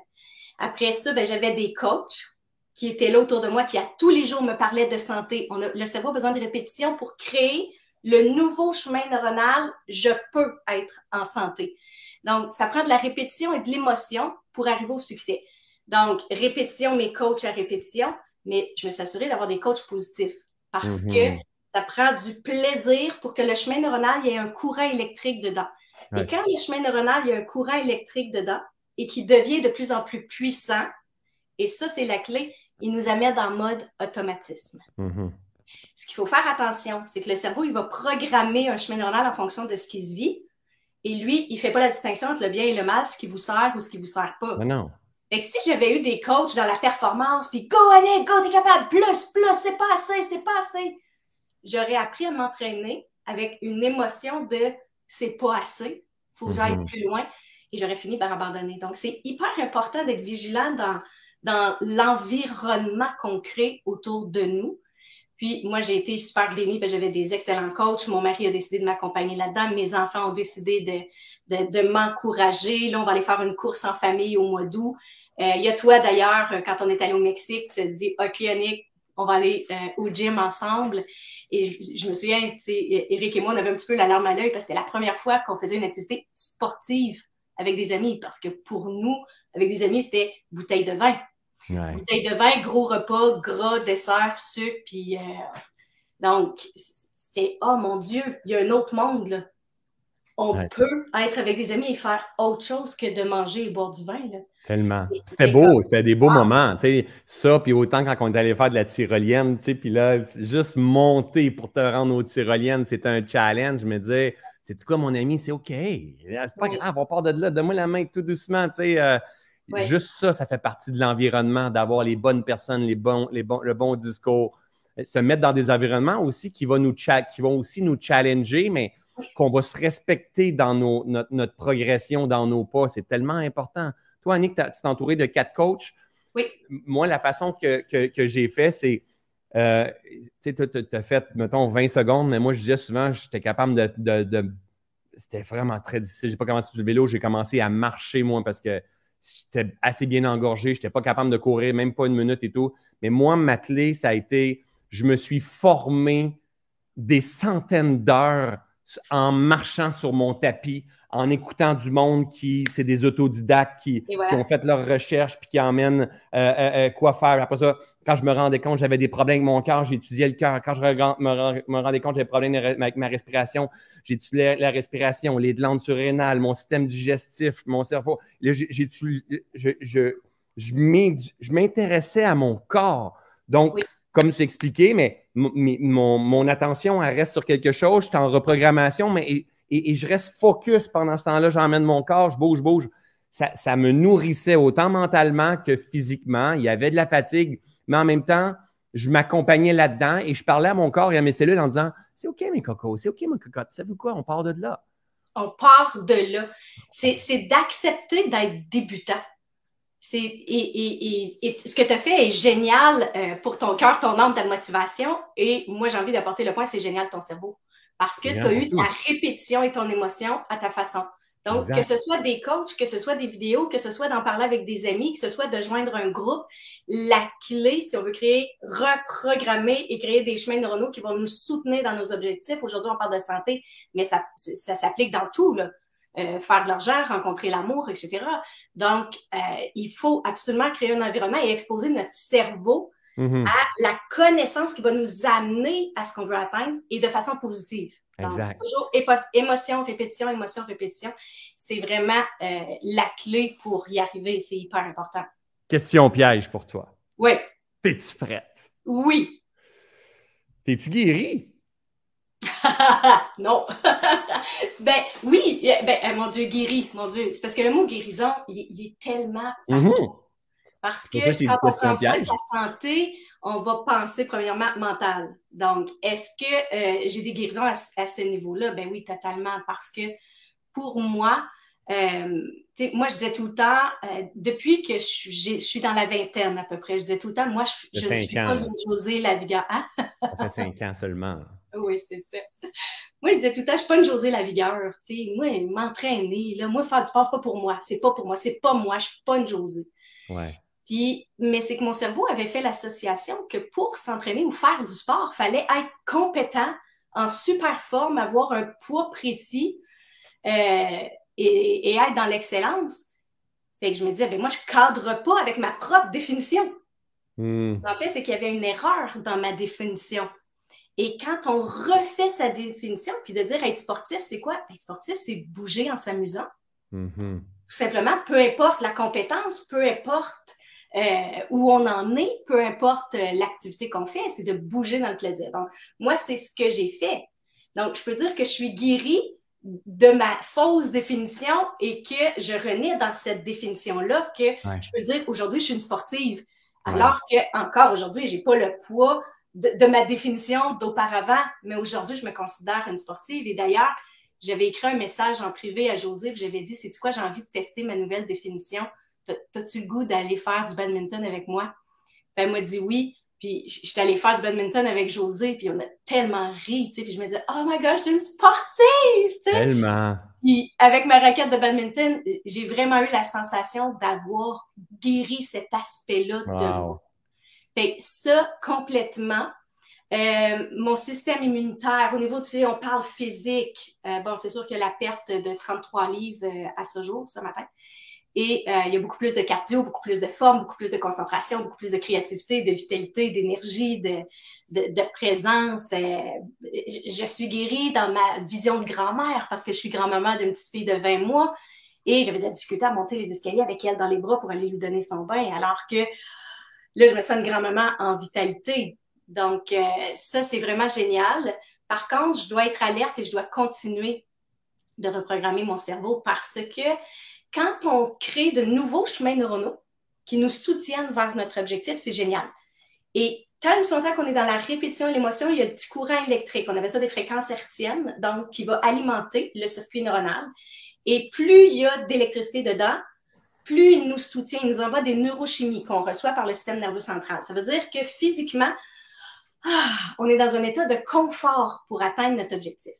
Après ça, ben, j'avais des coachs qui étaient là autour de moi, qui à tous les jours me parlaient de santé. On a, le cerveau a besoin de répétition pour créer le nouveau chemin neuronal, je peux être en santé. Donc, ça prend de la répétition et de l'émotion pour arriver au succès. Donc, répétition, mes coachs à répétition, mais je me suis assurée d'avoir des coachs positifs parce mhm. que ça prend du plaisir pour que le chemin neuronal, ait un courant électrique dedans. Et quand le chemin neuronal, il y a un courant électrique dedans et qui devient de plus en plus puissant, et ça, c'est la clé, il nous amène en mode automatisme. Mhm. Ce qu'il faut faire attention, c'est que le cerveau, il va programmer un chemin neuronal en fonction de ce qui se vit. Et lui, il ne fait pas la distinction entre le bien et le mal, ce qui vous sert ou ce qui ne vous sert pas. non. Fait que si j'avais eu des coachs dans la performance, puis go, allez, go, t'es capable, plus, plus, c'est pas assez, c'est pas assez, j'aurais appris à m'entraîner avec une émotion de c'est pas assez, faut que j'aille mhm. plus loin et j'aurais fini par abandonner. Donc, c'est hyper important d'être vigilant dans, dans l'environnement qu'on crée autour de nous. Puis moi, j'ai été super bénie, j'avais des excellents coachs. Mon mari a décidé de m'accompagner là-dedans. Mes enfants ont décidé de, de, de m'encourager. Là, on va aller faire une course en famille au mois d'août. Euh, il y a toi, d'ailleurs, quand on est allé au Mexique, tu as dit, OK, Yannick, on va aller euh, au gym ensemble. Et je, me souviens, Eric et moi, on avait un petit peu la larme à l'œil parce que c'était la première fois qu'on faisait une activité sportive avec des amis. Parce que pour nous, avec des amis, c'était bouteille de vin. Bouteille de vin, gros repas, gras, dessert, sucre. Puis, euh, donc, c'était, oh mon Dieu, il y a un autre monde. Là. On peut être avec des amis et faire autre chose que de manger et boire du vin. Là. Tellement. C'était beau, c'était des beaux ah. moments. Tu ça, puis autant quand on est allé faire de la tyrolienne, tu sais, puis là, juste monter pour te rendre aux tyroliennes, c'était un challenge. Je me disais, c'est quoi, mon ami, c'est OK. C'est pas grave, on part de là, donne-moi la main tout doucement, tu sais. Euh, juste ça, ça fait partie de l'environnement, d'avoir les bonnes personnes, les bons, les bons, le bon discours. Se mettre dans des environnements aussi qui, vont nous qui vont aussi nous challenger, mais qu'on va se respecter dans nos, notre, notre progression, dans nos pas. C'est tellement important. Toi, Annick, tu t'es entouré de quatre coachs. Oui. Moi, la façon que, j'ai fait, c'est. Euh, tu sais, tu as fait, mettons, 20 secondes, mais moi, je disais souvent, j'étais capable de. C'était vraiment très difficile. J'ai pas commencé sur le vélo, j'ai commencé à marcher, moi, parce que j'étais assez bien engorgé. Je n'étais pas capable de courir, même pas une minute et tout. Mais moi, ma clé, ça a été, je me suis formé des centaines d'heures en marchant sur mon tapis, en écoutant du monde qui, c'est des autodidactes qui, ont fait leurs recherches puis qui emmènent euh, euh, euh, quoi faire. Après ça, quand je me rendais compte j'avais des problèmes avec mon cœur, j'étudiais le cœur. Quand je me, rendais compte j'avais des problèmes avec ma respiration, j'étudiais la respiration, les glandes surrénales, mon système digestif, mon cerveau. je, je, je m'intéressais à mon corps. Donc, comme c'est expliqué, mais mon, mon, attention, elle reste sur quelque chose. Je suis en reprogrammation, mais et, je reste focus pendant ce temps-là. J'emmène mon corps, je bouge, je bouge. Ça, me nourrissait autant mentalement que physiquement. Il y avait de la fatigue, mais en même temps, je m'accompagnais là-dedans et je parlais à mon corps et à mes cellules en disant C'est OK, mes cocos, c'est OK, mes cocottes. Tu sais quoi? On part de là. On part de là. C'est d'accepter d'être débutant. Et, ce que tu as fait est génial euh, pour ton cœur, ton âme, ta motivation. Et moi, j'ai envie d'apporter le point, c'est génial ton cerveau parce que tu as eu ta répétition et ton émotion à ta façon. Donc, que ce soit des coachs, que ce soit des vidéos, que ce soit d'en parler avec des amis, que ce soit de joindre un groupe, la clé, si on veut créer, reprogrammer et créer des chemins neuronaux qui vont nous soutenir dans nos objectifs. Aujourd'hui, on parle de santé, mais ça, ça s'applique dans tout, là. Euh, faire de l'argent, rencontrer l'amour, etc. Donc, euh, il faut absolument créer un environnement et exposer notre cerveau Mm-hmm. à la connaissance qui va nous amener à ce qu'on veut atteindre et de façon positive. exact. toujours émotion, répétition, émotion, répétition. C'est vraiment euh, la clé pour y arriver. C'est hyper important. Question piège pour toi. Oui. T'es-tu prête? Oui. T'es-tu guérie? non. ben oui, ben, euh, mon Dieu, guéri, mon Dieu. C'est parce que le mot guérison, il, est tellement mm-hmm. Parce que quand on prend soin de sa santé, on va penser premièrement mental. Donc, est-ce que euh, j'ai des guérisons à, ce niveau-là? Ben oui, totalement. Parce que pour moi, euh, moi, je disais tout le temps, euh, depuis que je suis, dans la vingtaine à peu près, je disais tout le temps, moi, je, ne suis pas une Josée Lavigueur. Hein? ça fait cinq ans seulement. Oui, c'est ça. Moi, je disais tout le temps, je suis pas une Josée Lavigueur. Moi, m'entraîner, moi, faire du sport, c'est pas pour moi. C'est pas pour moi. C'est pas moi. Je suis pas une Josée. Ouais. Puis, mais c'est que mon cerveau avait fait l'association que pour s'entraîner ou faire du sport, il fallait être compétent, en super forme, avoir un poids précis euh, et, être dans l'excellence. Fait que je me disais, ben moi, je cadre pas avec ma propre définition. Hmm. En fait, c'est qu'il y avait une erreur dans ma définition. Et quand on refait sa définition, puis de dire être sportif, c'est quoi? Être sportif, c'est bouger en s'amusant. Mm-hmm. Tout simplement, peu importe la compétence, peu importe où on en est, peu importe euh, l'activité qu'on fait, c'est de bouger dans le plaisir. Donc, moi, c'est ce que j'ai fait. Donc, je peux dire que je suis guérie de ma fausse définition et que je renais dans cette définition-là que je peux dire aujourd'hui, je suis une sportive. Alors que encore aujourd'hui, j'ai pas le poids de, ma définition d'auparavant, mais aujourd'hui, je me considère une sportive. Et d'ailleurs, j'avais écrit un message en privé à Joseph, j'avais dit, c'est quoi, j'ai envie de tester ma nouvelle définition. T'as-tu le goût d'aller faire du badminton avec moi? Ben, elle m'a dit oui. Puis j'étais allée faire du badminton avec José, puis on a tellement ri, tu sais, puis je me disais, oh my gosh, je suis une sportive, tu sais. Tellement. Puis avec ma raquette de badminton, j'ai vraiment eu la sensation d'avoir guéri cet aspect-là de moi. Fait ça, complètement. Euh, mon système immunitaire, au niveau, tu sais, on parle physique. Euh, bon, c'est sûr qu'il y a la perte de 33 livres euh, à ce jour, ce matin. Et euh, il y a beaucoup plus de cardio, beaucoup plus de forme, beaucoup plus de concentration, beaucoup plus de créativité, de vitalité, d'énergie, de, de, de, présence. Euh, je suis guérie dans ma vision de grand-mère parce que je suis grand-maman d'une petite fille de 20 mois et j'avais de la difficulté à monter les escaliers avec elle dans les bras pour aller lui donner son bain alors que là, je me sens une grand-maman en vitalité. Donc, euh, ça, c'est vraiment génial. Par contre, je dois être alerte et je dois continuer de reprogrammer mon cerveau parce que quand on crée de nouveaux chemins neuronaux qui nous soutiennent vers notre objectif, c'est génial. Et tant et longtemps qu'on est dans la répétition et l'émotion, il y a un petit courant électrique. On appelle ça des fréquences hertziennes, donc qui va alimenter le circuit neuronal. Et plus il y a d'électricité dedans, plus il nous soutient, il nous envoie des neurochimies qu'on reçoit par le système nerveux central. Ça veut dire que physiquement, ah, on est dans un état de confort pour atteindre notre objectif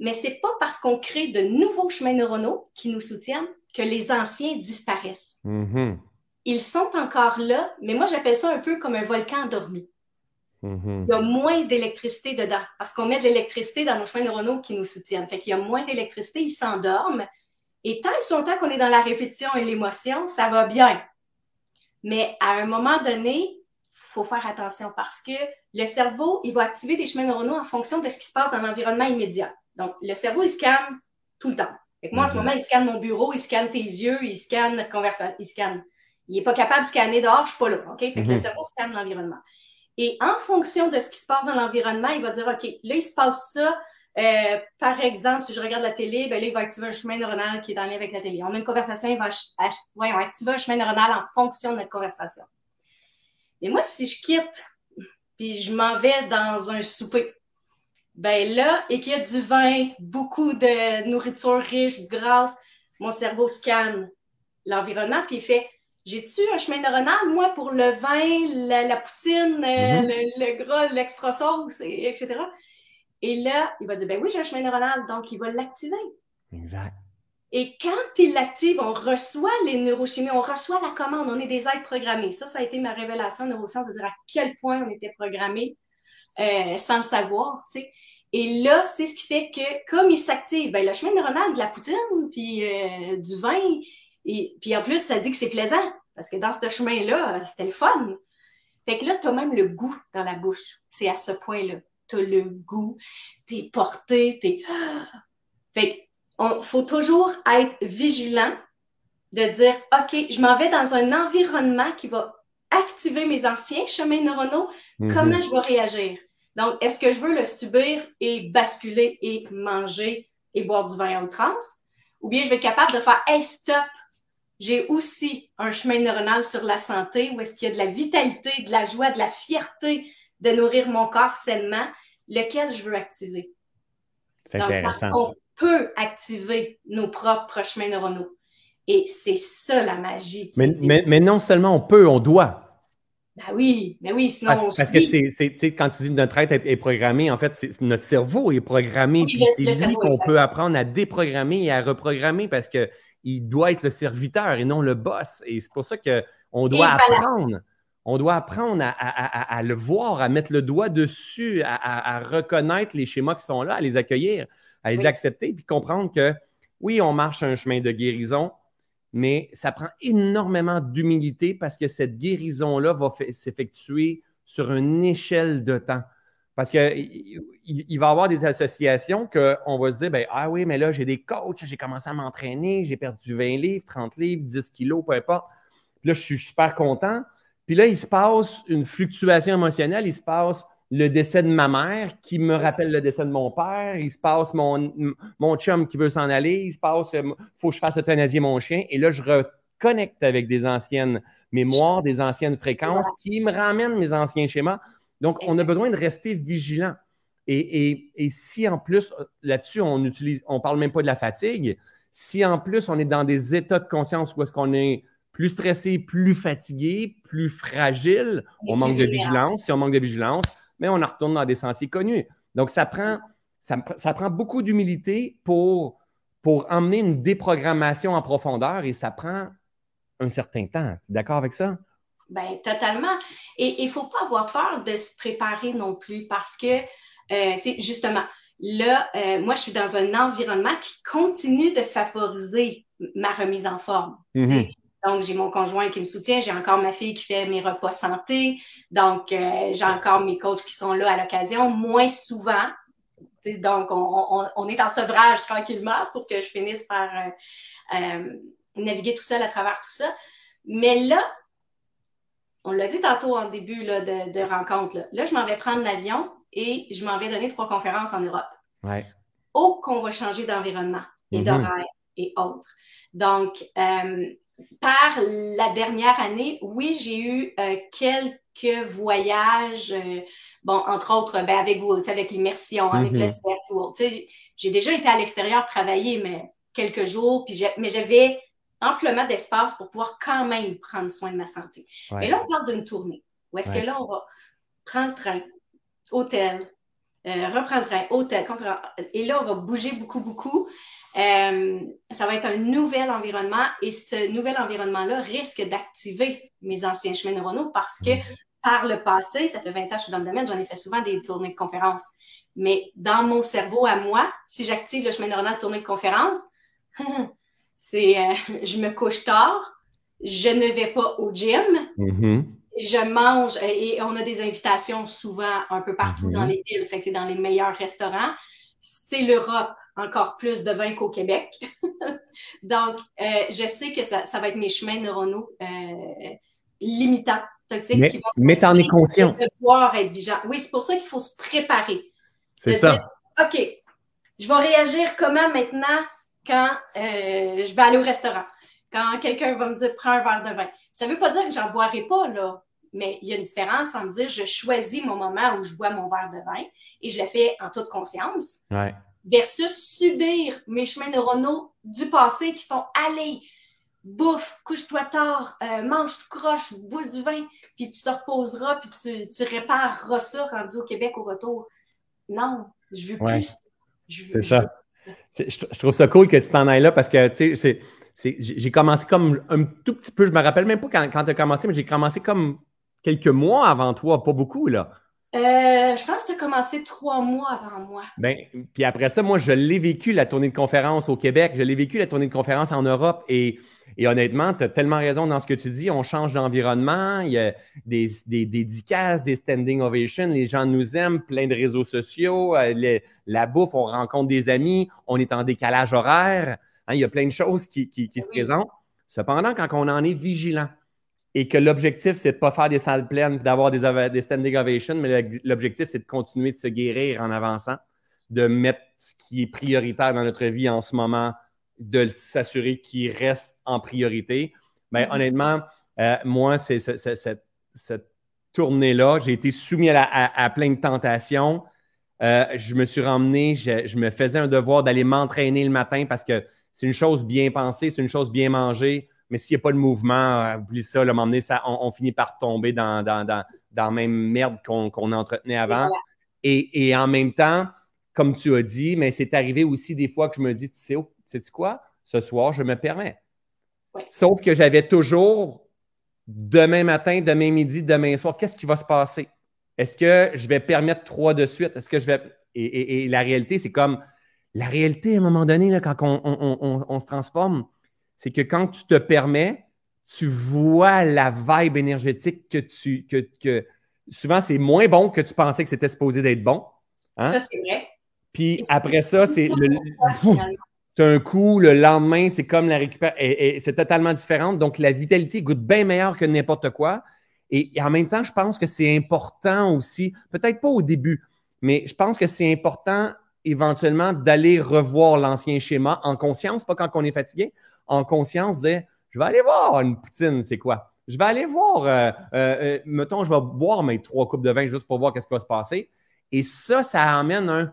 mais c'est pas parce qu'on crée de nouveaux chemins neuronaux qui nous soutiennent que les anciens disparaissent. Mm-hmm. Ils sont encore là, mais moi j'appelle ça un peu comme un volcan endormi. Mm-hmm. Il y a moins d'électricité dedans parce qu'on met de l'électricité dans nos chemins neuronaux qui nous soutiennent. Fait qu'il y a moins d'électricité, ils s'endorment. Et tant et longtemps qu'on est dans la répétition et l'émotion, ça va bien. Mais à un moment donné, il faut faire attention parce que le cerveau, il va activer des chemins neuronaux en fonction de ce qui se passe dans l'environnement immédiat. Donc, le cerveau, il scanne tout le temps. Fait moi, en ce mhm. moment, il scanne mon bureau, il scanne tes yeux, il scanne notre conversation, il scanne. Il n'est pas capable de scanner dehors, je ne suis pas là. OK? Fait que le mhm. cerveau scanne l'environnement. Et en fonction de ce qui se passe dans l'environnement, il va dire OK, là, il se passe ça. Euh, par exemple, si je regarde la télé, ben là, il va activer un chemin neuronal qui est en lien avec la télé. On a une conversation, il va ouais, activer un chemin neuronal en fonction de notre conversation. Mais moi, si je quitte, puis je m'en vais dans un souper, ben là, et qu'il y a du vin, beaucoup de nourriture riche, grasse, mon cerveau scanne l'environnement, puis il fait J'ai-tu un chemin neuronal, moi, pour le vin, la, poutine, euh, mm-hmm. le, gras, l'extra sauce, et, etc. Et là, il va dire Ben oui, j'ai un chemin neuronal, donc il va l'activer. Exact. Et quand il l'active, on reçoit les neurochimies, on reçoit la commande, on est des êtres programmés. Ça, ça a été ma révélation en neurosciences, de dire à quel point on était programmé euh, sans le savoir, tu sais. Et là, c'est ce qui fait que, comme il s'active, ben, le chemin neuronal de la poutine, puis euh, du vin, et puis en plus, ça dit que c'est plaisant, parce que dans ce chemin-là, c'était le fun. Fait que là, tu as même le goût dans la bouche. C'est à ce point-là. Tu as le goût, tu es porté, tu es... Fait qu'il faut toujours être vigilant de dire, OK, je m'en vais dans un environnement qui va activer mes anciens chemins neuronaux, mm-hmm. comment je vais réagir? Donc, est-ce que je veux le subir et basculer et manger et boire du vin à outrance? Ou bien je vais être capable de faire, hey, stop! J'ai aussi un chemin neuronal sur la santé où est-ce qu'il y a de la vitalité, de la joie, de la fierté de nourrir mon corps sainement, lequel je veux activer? C'est intéressant. Parce qu'on peut activer nos propres chemins neuronaux. Et c'est ça la magie. Mais, mais, non seulement on peut, on doit. Ben oui, ben oui, sinon parce, parce que c'est, quand tu dis notre être est, programmé, en fait, notre cerveau est programmé. c'est lui qu'on peut apprendre à déprogrammer et à reprogrammer parce qu'il doit être le serviteur et non le boss. Et c'est pour ça qu'on doit apprendre. On doit apprendre à, le voir, à mettre le doigt dessus, à, reconnaître les schémas qui sont là, à les accueillir, à les accepter, puis comprendre que oui, on marche un chemin de guérison, mais ça prend énormément d'humilité parce que cette guérison-là va s'effectuer sur une échelle de temps. Parce qu'il il, va y avoir des associations qu'on va se dire, ben, ah oui, mais là, j'ai des coachs, j'ai commencé à m'entraîner, j'ai perdu 20 livres, 30 livres, 10 kilos, peu importe. Puis là, je suis super content. Puis là, il se passe une fluctuation émotionnelle, il se passe le décès de ma mère qui me rappelle le décès de mon père. Il se passe mon, mon chum qui veut s'en aller. Il se passe, il euh, faut que je fasse euthanasier mon chien. Et là, je reconnecte avec des anciennes mémoires, des anciennes fréquences qui me ramènent mes anciens schémas. Donc, on a besoin de rester vigilant. Et, si en plus, là-dessus, on utilise, on parle même pas de la fatigue, si en plus on est dans des états de conscience où est-ce qu'on est plus stressé, plus fatigué, plus fragile, on manque de vigilance. Si on manque de vigilance, mais on en retourne dans des sentiers connus. Donc, ça prend, ça, prend beaucoup d'humilité pour, pour emmener une déprogrammation en profondeur et ça prend un certain temps. D'accord avec ça? Bien, totalement. Et il ne faut pas avoir peur de se préparer non plus parce que, euh, tu sais, justement, là, euh, moi, je suis dans un environnement qui continue de favoriser ma remise en forme. Mm-hmm. Donc, j'ai mon conjoint qui me soutient, j'ai encore ma fille qui fait mes repas santé, donc euh, j'ai encore mes coachs qui sont là à l'occasion, moins souvent. Donc, on, est en sevrage tranquillement pour que je finisse par naviguer tout seul à travers tout ça. Mais là, on l'a dit tantôt en début de, rencontre, là, je m'en vais prendre l'avion et je m'en vais donner trois conférences en Europe. Ouais. Oh, qu'on va changer d'environnement et mm-hmm. d'horaire et autres. Donc, euh, par la dernière année, oui, j'ai eu euh, quelques voyages, euh, bon, entre autres, ben, avec vous, avec l'immersion, avec le mm-hmm. cercle. J'ai déjà été à l'extérieur travailler, mais quelques jours, puis mais j'avais amplement d'espace pour pouvoir quand même prendre soin de ma santé. Et là, on parle d'une tournée. Où est-ce que là, on va prendre le train, hôtel, euh, reprendre le train, hôtel, et là, on va bouger beaucoup, beaucoup. Euh, ça va être un nouvel environnement et ce nouvel environnement-là risque d'activer mes anciens chemins neuronaux parce que mm-hmm. par le passé, ça fait 20 ans que je suis dans le domaine, j'en ai fait souvent des tournées de conférences. Mais dans mon cerveau à moi, si j'active le chemin neuronal de tournée de conférence, c'est euh, je me couche tard, je ne vais pas au gym, mm-hmm. je mange et on a des invitations souvent un peu partout dans mm-hmm. les villes, fait que c'est dans les meilleurs restaurants. C'est l'Europe, encore plus de vin qu'au Québec. Donc, euh, je sais que ça, va être mes chemins neuronaux euh, limitants, toxiques, mais, qui vont mais t'en es conscient. Devoir être vigilant. Oui, c'est pour ça qu'il faut se préparer. C'est ça. OK, je vais réagir comment maintenant quand euh, je vais aller au restaurant, quand quelqu'un va me dire prends un verre de vin. Ça ne veut pas dire que j'en boirai pas, là. Mais il y a une différence en me dire je choisis mon moment où je bois mon verre de vin et je le fais en toute conscience. Versus subir mes chemins neuronaux du passé qui font allez, bouffe, couche-toi tard, euh, mange tout croche, bois du vin, puis tu te reposeras, puis tu, tu répareras ça rendu au Québec au retour. Non, je veux plus. C'est ça. Je, trouve ça cool que tu t'en ailles là parce que, tu sais, j'ai commencé comme un tout petit peu, je me rappelle même pas quand, quand tu as commencé, mais j'ai commencé comme quelques mois avant toi, pas beaucoup, là. Euh, je pense que tu as commencé trois mois avant moi. Ben, puis après ça, moi, je l'ai vécu, la tournée de conférence au Québec, je l'ai vécu, la tournée de conférence en Europe, et et honnêtement, tu as tellement raison dans ce que tu dis. On change d'environnement, il y a des, des, des des standing ovations, les gens nous aiment, plein de réseaux sociaux, euh, la bouffe, on rencontre des amis, on est en décalage horaire. Hein, il y a plein de choses qui, qui, se présentent. Cependant, quand on en est vigilant et que l'objectif, c'est de ne pas faire des salles pleines, d'avoir des, des standing ovations, mais l'objectif, c'est de continuer de se guérir en avançant, de mettre ce qui est prioritaire dans notre vie en ce moment de s'assurer qu'il reste en priorité. Mais mm-hmm. honnêtement, euh, moi, c'est cette, tournée-là, j'ai été soumis à, plein de tentations. Euh, je me suis ramené, je, me faisais un devoir d'aller m'entraîner le matin parce que c'est une chose bien pensée, c'est une chose bien mangée, mais s'il n'y a pas de mouvement, euh, oublie ça, m'emmener, ça on, finit par tomber dans, dans, dans, la même merde qu'on entretenait avant. Et, et, en même temps, comme tu as dit, mais c'est arrivé aussi des fois que je me dis, tu sais, sais-tu quoi? Ce soir, je me permets. Sauf que j'avais toujours demain matin, demain midi, demain soir, qu'est-ce qui va se passer? Est-ce que je vais permettre trois de suite? Est-ce que je vais. Et, la réalité, c'est comme. La réalité, à un moment donné, là, quand on, se transforme, c'est que quand tu te permets, tu vois la vibe énergétique que tu. Que, souvent, c'est moins bon que tu pensais que c'était supposé d'être bon. Hein? Ça, c'est vrai. Puis après ça, c'est le un coup, le lendemain, c'est comme la récupération. C'est totalement différent. Donc, la vitalité goûte bien meilleur que n'importe quoi. Et, en même temps, je pense que c'est important aussi, peut-être pas au début, mais je pense que c'est important éventuellement d'aller revoir l'ancien schéma en conscience, pas quand on est fatigué, en conscience, dire je vais aller voir une poutine, c'est quoi? Je vais aller voir, euh, euh, mettons, je vais boire mes trois coupes de vin juste pour voir qu'est-ce qui va se passer. Et ça, ça amène un.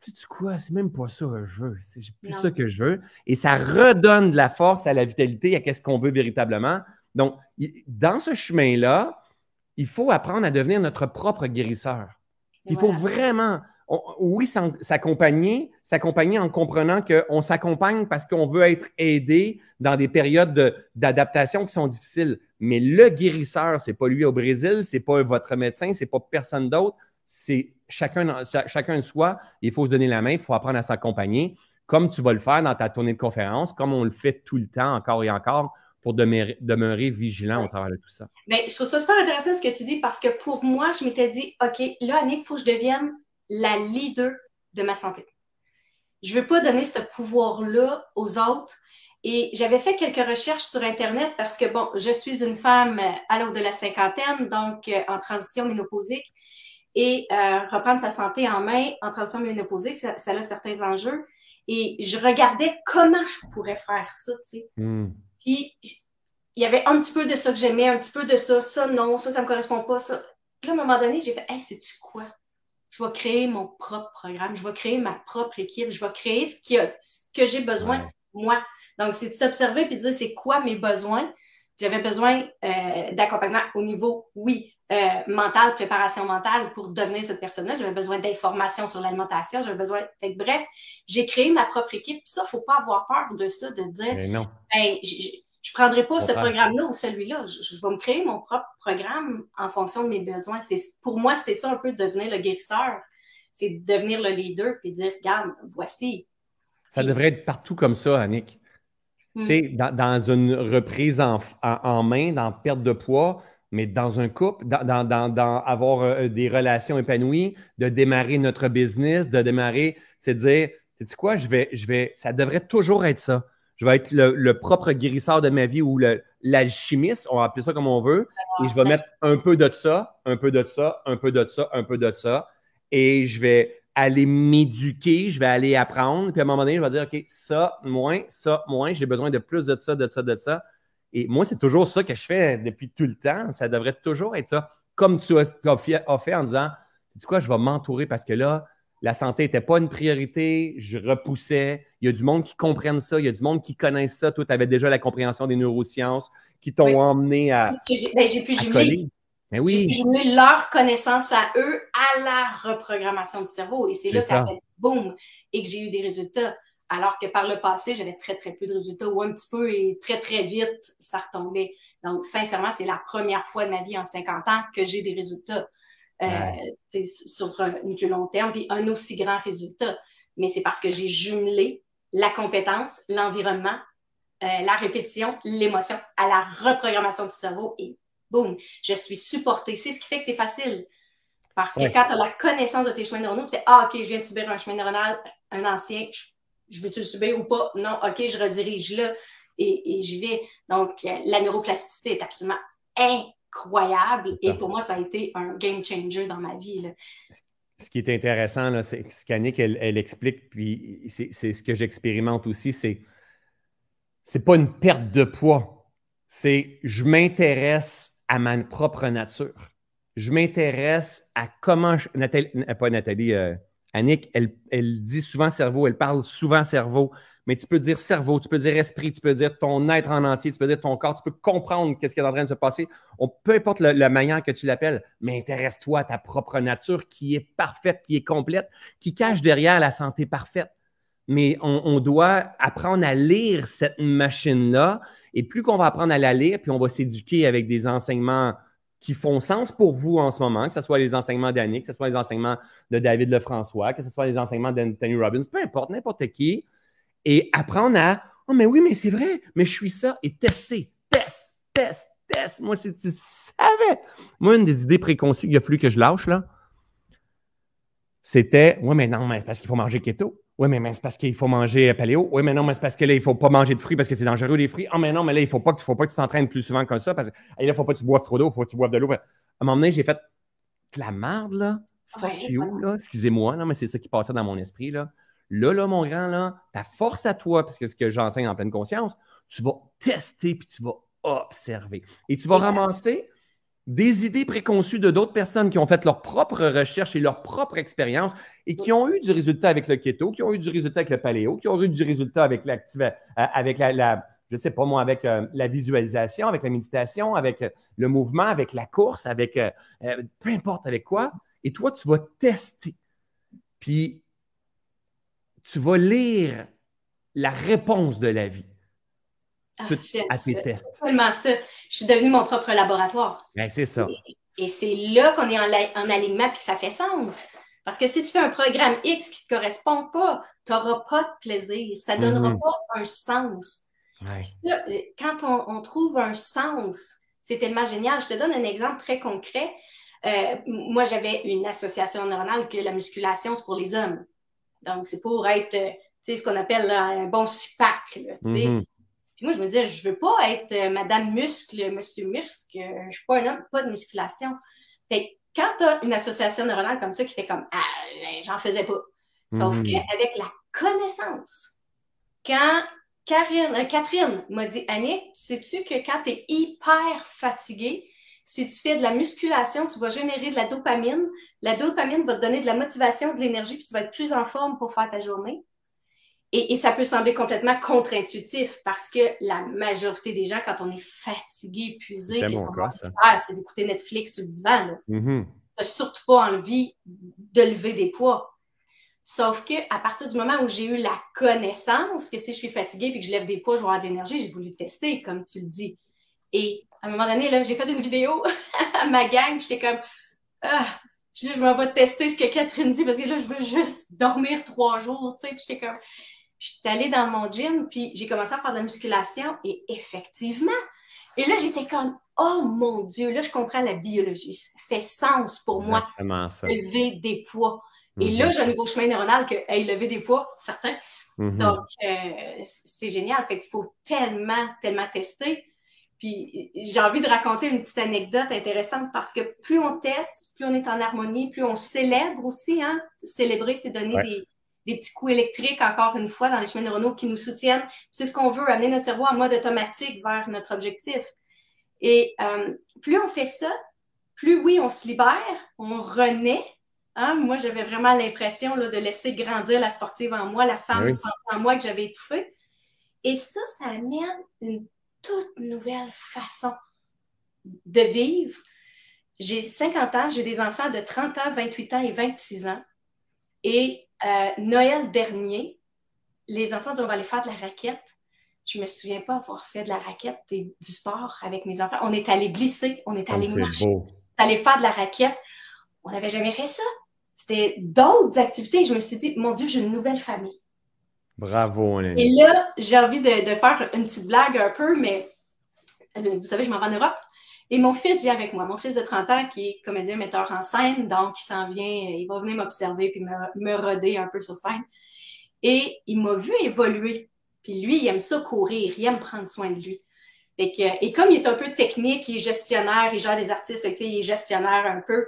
Tu sais quoi, c'est même pas ça que je veux. C'est plus ça que je veux. Et ça redonne de la force à la vitalité, à ce qu'on veut véritablement. Donc, dans ce chemin-là, il faut apprendre à devenir notre propre guérisseur. Il faut vraiment, oui, s'accompagner, s'accompagner en comprenant qu'on s'accompagne parce qu'on veut être aidé dans des périodes d'adaptation qui sont difficiles. Mais le guérisseur, c'est pas lui au Brésil, c'est pas votre médecin, c'est pas personne d'autre, c'est chacun, de soi. Il faut se donner la main, il faut apprendre à s'accompagner, comme tu vas le faire dans ta tournée de conférence, comme on le fait tout le temps, encore et encore pour demeurer, vigilant au travers de tout ça. Mais je trouve ça super intéressant ce que tu dis parce que pour moi, je m'étais dit, OK, là, Annick, il faut que je devienne la leader de ma santé. Je ne veux pas donner ce pouvoir-là aux autres. Et j'avais fait quelques recherches sur Internet parce que, bon, je suis une femme à l'âge de la cinquantaine, donc euh, en transition ménopausique. Et euh, reprendre sa santé en main en transition ménopausique, ça, ça, a certains enjeux. Et je regardais comment je pourrais faire ça, tu sais. Hmm. Puis, il y avait un petit peu de ça que j'aimais, un petit peu de ça, ça, non, ça, ça me correspond pas, ça. Puis là, à un moment donné, j'ai fait, hey, sais-tu quoi? Je vais créer mon propre programme, je vais créer ma propre équipe, je vais créer ce, que j'ai besoin, moi. Donc, c'est de s'observer puis de dire, c'est quoi mes besoins? J'avais besoin euh, d'accompagnement au niveau, oui, euh, mental, préparation mentale pour devenir cette personne-là. J'avais besoin d'informations sur l'alimentation. J'avais besoin. bref, j'ai créé ma propre équipe. Puis ça, il ne faut pas avoir peur de ça, de dire non. Ben, je ne prendrai pas ce programme-là ou celui-là. Je, vais me créer mon propre programme en fonction de mes besoins. Pour moi, c'est ça un peu devenir le guérisseur. C'est devenir le leader puis dire Regarde, voici. Ça devrait être partout comme ça, Annick. Tu sais, dans, une reprise en, en main, dans perte de poids, mais dans un couple, dans, avoir euh, des relations épanouies, de démarrer notre business, de démarrer, c'est dire, sais quoi, je vais, je vais, ça devrait toujours être ça. Je vais être le, propre guérisseur de ma vie ou l'alchimiste, on va appeler ça comme on veut, et je vais mettre un peu de ça, un peu de ça, un peu de ça, un peu de ça, et je vais aller m'éduquer, je vais aller apprendre, puis à un moment donné, je vais dire, OK, ça, moins, ça, moins, j'ai besoin de plus de ça, de ça, de ça. Et moi, c'est toujours ça que je fais depuis tout le temps. Ça devrait toujours être ça. Comme tu as, fait en disant, tu quoi, je vais m'entourer parce que là, la santé n'était pas une priorité, je repoussais. Il y a du monde qui comprenne ça, il y a du monde qui connaisse ça. Toi, tu avais déjà la compréhension des neurosciences qui t'ont emmené à. J'ai ben, pu jumeler. Mais oui. J'ai leur connaissance à eux à la reprogrammation du cerveau. Et c'est là que ça fait boum et que j'ai eu des résultats. Alors que par le passé, j'avais très, très peu de résultats ou un petit peu et très, très vite, ça retombait. Donc, sincèrement, c'est la première fois de ma vie en 50 ans que j'ai des résultats euh, sur un, plus long terme, puis un aussi grand résultat. Mais c'est parce que j'ai jumelé la compétence, l'environnement, euh, la répétition, l'émotion à la reprogrammation du cerveau et boum, je suis supportée. C'est ce qui fait que c'est facile. Parce que quand tu as la connaissance de tes chemins neuronaux, tu fais Ah, OK, je viens de subir un chemin neuronal, un ancien, je veux-tu le subir ou pas? Non, OK, je redirige là et, j'y vais. Donc, euh, la neuroplasticité est absolument incroyable et pour moi, ça a été un game changer dans ma vie. Ce qui est intéressant, c'est ce qu'Annick, elle, explique, puis c'est ce que j'expérimente aussi, c'est c'est pas une perte de poids, c'est je m'intéresse à ma propre nature. Je m'intéresse à comment, Nathalie, pas Nathalie, euh, Annick, elle, dit souvent cerveau, elle parle souvent cerveau, mais tu peux dire cerveau, tu peux dire esprit, tu peux dire ton être en entier, tu peux dire ton corps, tu peux comprendre qu'est-ce qui est en train de se passer. On, peu importe la manière que tu l'appelles, mais intéresse-toi à ta propre nature qui est parfaite, qui est complète, qui cache derrière la santé parfaite. Mais on doit apprendre à lire cette machine-là. Et plus qu'on va apprendre à la lire, puis on va s'éduquer avec des enseignements qui font sens pour vous en ce moment, que ce soit les enseignements d'Annick, que ce soit les enseignements de David Lefrançois, que ce soit les enseignements d'Anthony Robbins, peu importe, n'importe qui, et apprendre à Oh, mais oui, mais c'est vrai, mais je suis ça, et tester, test, test, test. Moi, c'est, tu savais. Moi, une des idées préconçues qu'il a fallu que je lâche, là, c'était Oui, mais non, mais parce qu'il faut manger keto. Oui, mais, c'est parce qu'il faut manger paléo. Oui, mais non, mais c'est parce que là, il ne faut pas manger de fruits parce que c'est dangereux les fruits. Ah, mais non, mais là, il ne faut pas que, faut pas que tu t'entraînes plus souvent comme ça parce que là, il ne faut pas que tu boives trop d'eau, il faut que tu boives de l'eau. À un moment donné, j'ai fait la merde, là. Fuck you, là. Excusez-moi, non, mais c'est ça qui passait dans mon esprit, là. Là, là, mon grand, là, ta force à toi, parce que ce que j'enseigne en pleine conscience, tu vas tester puis tu vas observer. Et tu vas ramasser des idées préconçues de d'autres personnes qui ont fait leur propre recherche et leur propre expérience et qui ont eu du résultat avec le keto, qui ont eu du résultat avec le paléo, qui ont eu du résultat avec l'active, euh, avec la, je sais pas moi, avec euh, la visualisation, avec la méditation, avec euh, le mouvement, avec la course, avec peu importe avec quoi. Et toi, tu vas tester. Puis tu vas lire la réponse de la vie ah, à tes tests. Tellement ça. Je suis devenue mon propre laboratoire. Ben, c'est ça. Et, c'est là qu'on est en, alignement et que ça fait sens. Parce que si tu fais un programme X qui ne te correspond pas, tu n'auras pas de plaisir. Ça ne donnera mm-hmm. pas un sens. Euh, quand on, trouve un sens, c'est tellement génial. Je te donne un exemple très concret. Euh, moi, j'avais une association neuronale que la musculation, c'est pour les hommes. Donc, c'est pour être, euh, tu sais, ce qu'on appelle un bon six-pack. Mm-hmm. Puis moi, je me disais, je veux pas être Madame Muscle, Monsieur Muscle. Je suis pas un homme, pas de musculation. Fait quand tu as une association neuronale comme ça qui fait comme, ah, j'en faisais pas. Sauf mm-hmm. qu'avec la connaissance, quand Karine, Catherine m'a dit, Annick, sais-tu que quand tu es hyper fatigué, si tu fais de la musculation, tu vas générer de la dopamine. La dopamine va te donner de la motivation, de l'énergie, puis tu vas être plus en forme pour faire ta journée. Et, ça peut sembler complètement contre-intuitif parce que la majorité des gens, quand on est fatigué, épuisé? C'est d'écouter Netflix sur le divan. Tu n'as surtout pas envie de lever des poids. Sauf que à partir du moment où j'ai eu la connaissance que si je suis fatiguée et que je lève des poids, je vais avoir de l'énergie, j'ai voulu tester, comme tu le dis. Et à un moment donné, là, j'ai fait une vidéo à ma gang, j'étais comme ah, je, je m'en vais tester ce que Catherine dit parce que là, je veux juste dormir trois jours, tu sais. Puis j'étais comme, j'étais allée dans mon gym, puis j'ai commencé à faire de la musculation et effectivement, et là, j'étais comme, oh mon Dieu, là, je comprends la biologie. Ça fait sens pour moi de lever des poids. Et là, mm-hmm. j'ai un nouveau chemin neuronal que, hey, lever des poids, certain. Mm-hmm. Donc, euh, c'est génial. Fait qu'il faut tellement, tellement tester. Puis j'ai envie de raconter une petite anecdote intéressante parce que plus on teste, plus on est en harmonie, plus on célèbre aussi. Hein? Célébrer, c'est donner des, petits coups électriques, encore une fois, dans les chemins neuronaux qui nous soutiennent. C'est ce qu'on veut, amener notre cerveau en mode automatique vers notre objectif. Et euh, plus on fait ça, plus oui, on se libère, on renaît. Hein? Moi, j'avais vraiment l'impression de laisser grandir la sportive en moi, la femme en moi que j'avais étouffée. Et ça, ça amène une toute nouvelle façon de vivre. J'ai 50 ans, j'ai des enfants de 30 ans, 28 ans et 26 ans. Et euh, Noël dernier, les enfants disent on va aller faire de la raquette. Je ne me souviens pas avoir fait de la raquette et du sport avec mes enfants. On est allé glisser, on est allé marcher, on est allé faire de la raquette. On n'avait jamais fait ça. C'était d'autres activités. Je me suis dit, mon Dieu, j'ai une nouvelle famille. Bravo, Et là, j'ai envie de, faire une petite blague un peu, mais euh, vous savez, je m'en vais en Europe. Et mon fils vient avec moi. Mon fils de 30 ans, qui est comédien, metteur en scène, donc il s'en vient, il va venir m'observer puis me, me roder un peu sur scène. Et il m'a vu évoluer. Puis lui, il aime ça courir, il aime prendre soin de lui. Et, que, et comme il est un peu technique, il est gestionnaire, il gère des artistes, fait il est gestionnaire un peu.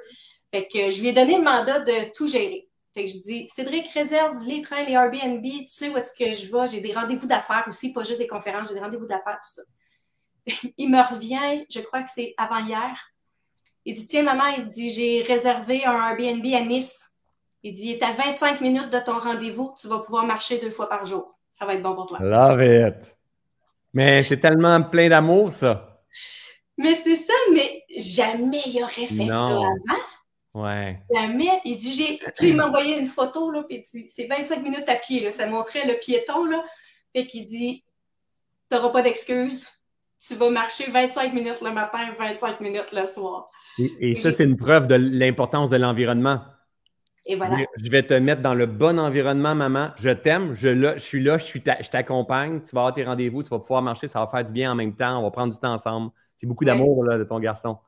Fait que je lui ai donné le mandat de tout gérer. Fait que je dis, Cédric, réserve les trains, les Airbnb, tu sais où est-ce que je vais? J'ai des rendez-vous d'affaires aussi, pas juste des conférences, j'ai des rendez-vous d'affaires, tout ça. il me revient, je crois que c'est avant-hier. Il dit, tiens, maman, il dit, j'ai réservé un Airbnb à Nice. Il dit, il est à 25 minutes de ton rendez-vous, tu vas pouvoir marcher deux fois par jour. Ça va être bon pour toi. Love it. Mais c'est tellement plein d'amour, ça. Mais c'est ça, mais jamais il aurait fait ça avant. Ouais. Jamais. Il dit, j'ai. il m'a envoyé une photo, là, puis c'est 25 minutes à pied, là. Ça montrait le piéton, là. Puis qu'il dit, t'auras pas d'excuses. Tu vas marcher 25 minutes le matin, 25 minutes le soir. Et, ça, c'est une preuve de l'importance de l'environnement. Et voilà. Je vais te mettre dans le bon environnement, maman. Je t'aime, je, je, suis là, je, je t'accompagne. Tu vas avoir tes rendez-vous, tu vas pouvoir marcher, ça va faire du bien en même temps. On va prendre du temps ensemble. C'est beaucoup d'amour de ton garçon.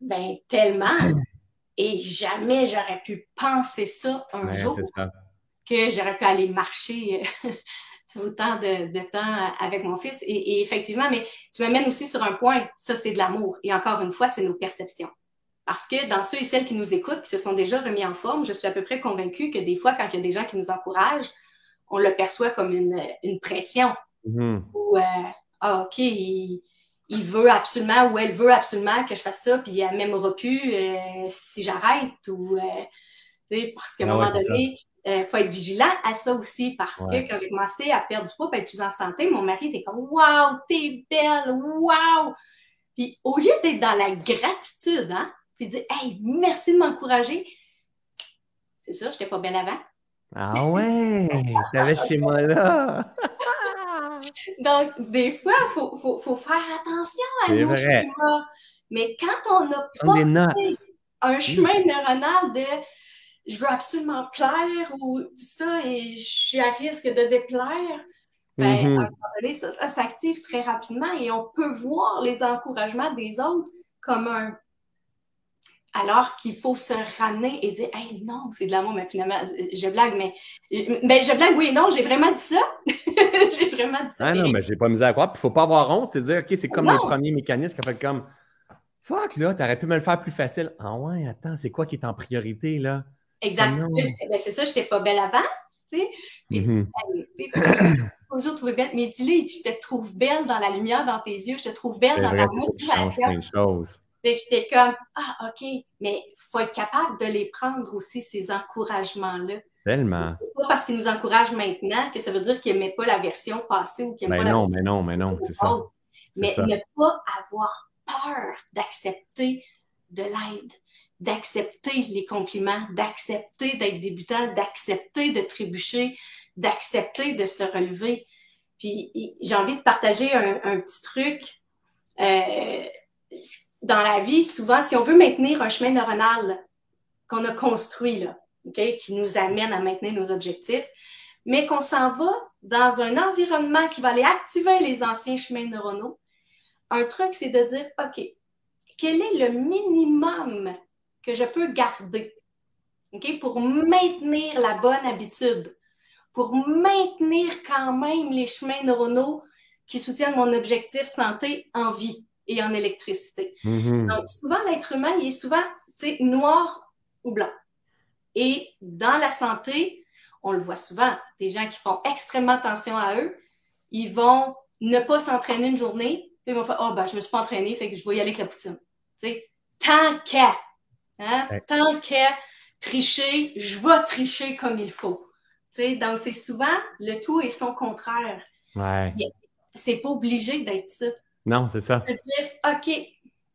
Ben, tellement. Et jamais j'aurais pu penser ça un jour que j'aurais pu aller marcher euh, autant de, temps avec mon fils. Et, effectivement, mais tu m'amènes aussi sur un point, ça c'est de l'amour. Et encore une fois, c'est nos perceptions. Parce que dans ceux et celles qui nous écoutent, qui se sont déjà remis en forme, je suis à peu près convaincue que des fois, quand il y a des gens qui nous encouragent, on le perçoit comme une, pression. Mm-hmm. Ou, euh, ah, OK, il, il veut absolument ou elle veut absolument que je fasse ça, puis elle m'aimera plus euh, si j'arrête ou euh, parce qu'à un ah moment donné, il euh, faut être vigilant à ça aussi parce que quand j'ai commencé à perdre du poids, à être plus en santé, mon mari était comme Waouh, t'es belle, waouh! Puis au lieu d'être dans la gratitude, hein, puis dire Hey, merci de m'encourager, c'est ça, je n'étais pas belle avant. Ah ouais, t'avais chez moi là. Donc, des fois, il faut, faire attention à nos schémas. Mais quand on n'a pas un chemin neuronal de je veux absolument plaire ou tout ça et je suis à risque de déplaire, ben, mm-hmm. à un moment donné, ça, ça s'active très rapidement et on peut voir les encouragements des autres comme un alors qu'il faut se ramener et dire Hey, non, c'est de l'amour, mais finalement, je blague, mais ben, je blague, oui, non, j'ai vraiment dit ça. j'ai vraiment dit ça. Ah non, mais j'ai pas misé à croire. il ne faut pas avoir honte, c'est dire, OK, c'est comme le premier mécanisme qui a fait comme Fuck, là, t'aurais pu me le faire plus facile. Ah ouais, attends, c'est quoi qui est en priorité, là? Exactement. Ben, c'est ça, je n'étais pas belle avant. Tu sais, mm toujours trouvé belle, mais dis-le, je te trouve belle dans la lumière dans tes yeux, je te trouve belle dans ta motivation. J'étais comme, ah, OK, mais il faut être capable de les prendre aussi, ces encouragements-là. Tellement. Pas parce qu'ils nous encouragent maintenant que ça veut dire qu'ils n'aimaient pas la version passée ou qu'ils n'aimaient ben pas non, la version Mais non, mais non, c'est ça. Mais ne pas avoir peur d'accepter de l'aide, d'accepter les compliments, d'accepter d'être débutant, d'accepter de trébucher, d'accepter de se relever. Puis j'ai envie de partager un, petit truc. Euh, dans la vie, souvent, si on veut maintenir un chemin neuronal qu'on a construit, là, qui nous amène à maintenir nos objectifs, mais qu'on s'en va dans un environnement qui va aller activer les anciens chemins neuronaux, un truc, c'est de dire, OK, quel est le minimum que je peux garder pour maintenir la bonne habitude, pour maintenir quand même les chemins neuronaux qui soutiennent mon objectif santé en vie? Et en électricité. Mm-hmm. Donc, souvent, l'être humain, il est souvent noir ou blanc. Et dans la santé, on le voit souvent, des gens qui font extrêmement attention à eux, ils vont ne pas s'entraîner une journée, puis ils vont faire Oh, ben, je me suis pas entraîné, fait que je vais y aller avec la poutine. tant qu'à, hein, tant qu'à tricher, je vais tricher comme il faut. donc, c'est souvent le tout et son contraire. Ouais. C'est pas obligé d'être ça. Non, c'est ça. Dire, OK,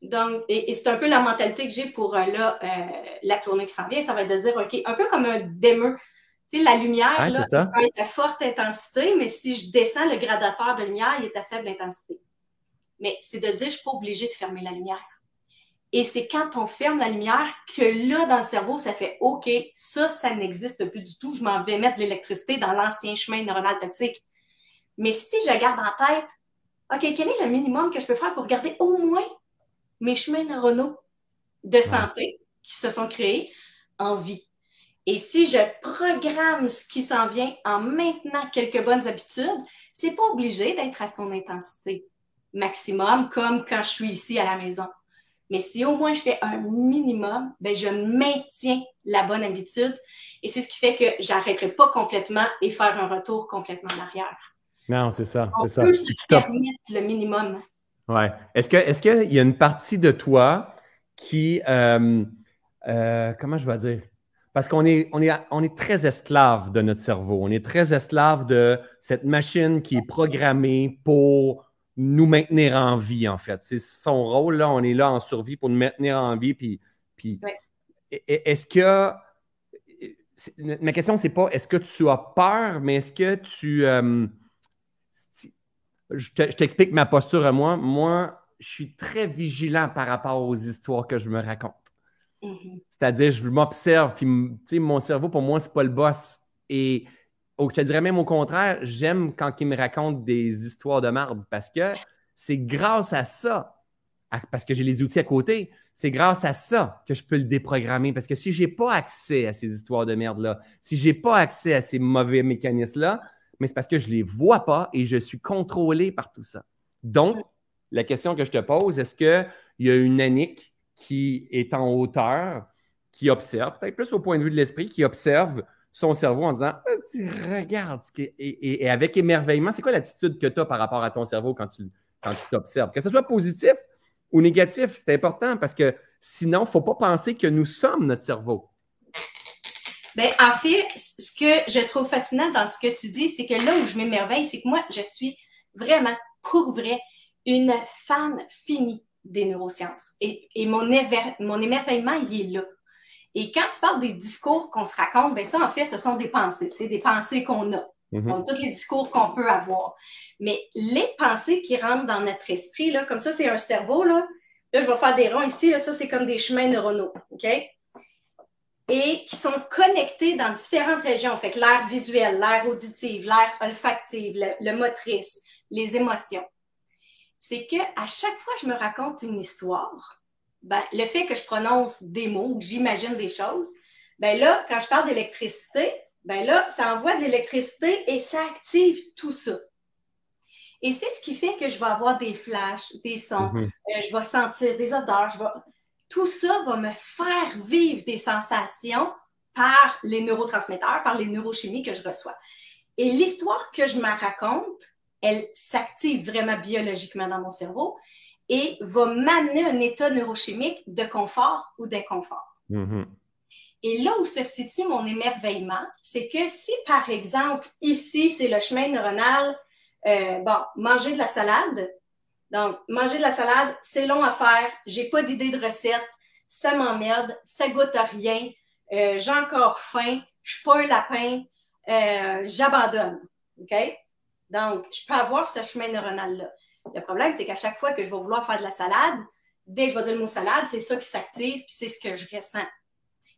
donc, et, c'est un peu la mentalité que j'ai pour euh, là, euh, la tournée qui s'en vient, ça va être de dire, OK, un peu comme un dimmer. Tu sais, la lumière, là, peut être à forte intensité, mais si je descends le gradateur de lumière, il est à faible intensité. Mais c'est de dire, je ne suis pas obligée de fermer la lumière. Et c'est quand on ferme la lumière que là, dans le cerveau, ça fait OK, ça, ça n'existe plus du tout. Je m'en vais mettre de l'électricité dans l'ancien chemin neuronal toxique. Mais si je garde en tête, OK, quel est le minimum que je peux faire pour garder au moins mes chemins neuronaux de santé qui se sont créés en vie? Et si je programme ce qui s'en vient en maintenant quelques bonnes habitudes, c'est pas obligé d'être à son intensité maximum comme quand je suis ici à la maison. Mais si au moins je fais un minimum, ben je maintiens la bonne habitude et c'est ce qui fait que j'arrêterai pas complètement et faire un retour complètement en arrière. Non, c'est ça. On ça. peut se permettre le minimum. Oui. Est-ce qu'il est y a une partie de toi qui, euh, euh, comment je vais dire? Parce qu'on est, on est, on est très esclave de notre cerveau. On est très esclave de cette machine qui est programmée pour nous maintenir en vie, en fait. C'est son rôle, là. On est là en survie pour nous maintenir en vie. Puis, puis est-ce que. Ma question, c'est pas est-ce que tu as peur, mais est-ce que tu. Euh, je t'explique ma posture à moi. Moi, je suis très vigilant par rapport aux histoires que je me raconte. Mm-hmm. C'est-à-dire, je m'observe, puis mon cerveau, pour moi, c'est pas le boss. Et je te dirais même au contraire, j'aime quand il me raconte des histoires de merde parce que c'est grâce à ça, parce que j'ai les outils à côté, c'est grâce à ça que je peux le déprogrammer. Parce que si je n'ai pas accès à ces histoires de merde-là, si je n'ai pas accès à ces mauvais mécanismes-là, mais c'est parce que je ne les vois pas et je suis contrôlé par tout ça. Donc, la question que je te pose, est-ce qu'il y a une Annick qui est en hauteur, qui observe, peut-être plus au point de vue de l'esprit, qui observe son cerveau en disant ah, Regarde, et, et, avec émerveillement, c'est quoi l'attitude que tu as par rapport à ton cerveau quand tu, quand tu t'observes? Que ce soit positif ou négatif, c'est important parce que sinon, il ne faut pas penser que nous sommes notre cerveau. Bien, en fait, ce que je trouve fascinant dans ce que tu dis, c'est que là où je m'émerveille, c'est que moi, je suis vraiment, pour vrai, une fan finie des neurosciences. Et, mon, mon émerveillement, il est là. Et quand tu parles des discours qu'on se raconte, ben ça, en fait, ce sont des pensées, des pensées qu'on a. Mm-hmm. Donc, tous les discours qu'on peut avoir. Mais les pensées qui rentrent dans notre esprit, là, comme ça, c'est un cerveau, là. Là, je vais faire des ronds ici, là, ça, c'est comme des chemins neuronaux, OK? Et qui sont connectés dans différentes régions. Fait que l'air visuel, l'air auditif, l'air olfactif, le, motrice, les émotions. C'est que à chaque fois que je me raconte une histoire, ben, le fait que je prononce des mots, que j'imagine des choses, ben là, quand je parle d'électricité, ben là, ça envoie de l'électricité et ça active tout ça. Et c'est ce qui fait que je vais avoir des flashs, des sons, mhm. euh, je vais sentir des odeurs, je vais... tout ça va me faire vivre des sensations par les neurotransmetteurs, par les neurochimies que je reçois. Et l'histoire que je me raconte, elle s'active vraiment biologiquement dans mon cerveau et va m'amener un état neurochimique de confort ou d'inconfort. Mhm. Et là où se situe mon émerveillement, c'est que si, par exemple, ici, c'est le chemin neuronal, euh, bon, manger de la salade. Donc, manger de la salade, c'est long à faire, j'ai pas d'idée de recette, ça m'emmerde, ça goûte rien, euh, j'ai encore faim, je suis pas un lapin, euh, j'abandonne. OK? Donc, je peux avoir ce chemin neuronal-là. Le problème, c'est qu'à chaque fois que je vais vouloir faire de la salade, dès que je vais dire le mot salade, c'est ça qui s'active, puis c'est ce que je ressens.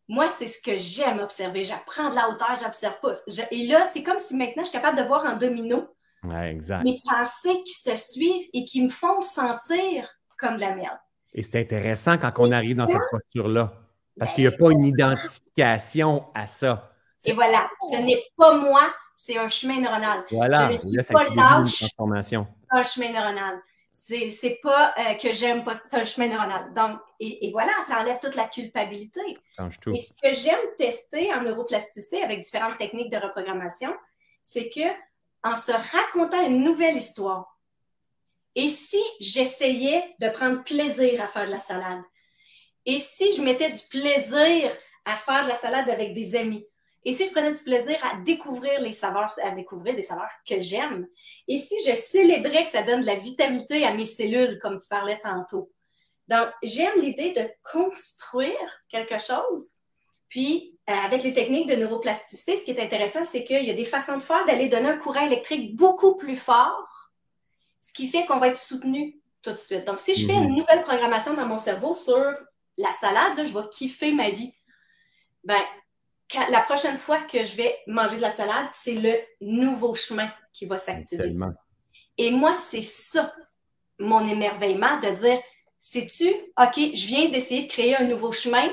Moi, c'est ce que j'aime observer. J'apprends de la hauteur, j'observe pas. et là, c'est comme si maintenant, je suis capable de voir en domino ouais, exact. pensées qui se suivent et qui me font sentir comme de la merde. Et c'est intéressant quand on arrive dans cette posture-là, parce qu'il n'y a pas une identification à ça. Et voilà, ce n'est pas moi, c'est un chemin neuronal. Voilà, je ne suis pas lâche un chemin neuronal. C'est pas euh, que j'aime pas, c'est un chemin neuronal. Donc, et, voilà, ça enlève toute la culpabilité. Et ce que j'aime tester en neuroplasticité avec différentes techniques de reprogrammation, c'est que en se racontant une nouvelle histoire, et si j'essayais de prendre plaisir à faire de la salade, et si je mettais du plaisir à faire de la salade avec des amis, et si je prenais du plaisir à découvrir les saveurs, à découvrir des saveurs que j'aime, et si je célébrais que ça donne de la vitalité à mes cellules, comme tu parlais tantôt? Donc, j'aime l'idée de construire quelque chose. Puis, avec les techniques de neuroplasticité, ce qui est intéressant, c'est qu'il y a des façons de faire d'aller donner un courant électrique beaucoup plus fort, ce qui fait qu'on va être soutenu tout de suite. Donc, si je fais une mhm. nouvelle programmation dans mon cerveau sur la salade, je vais kiffer ma vie. Ben, la prochaine fois que je vais manger de la salade, c'est le nouveau chemin qui va s'activer. Et moi, c'est ça, mon émerveillement, de dire, sais-tu, OK, je viens d'essayer de créer un nouveau chemin.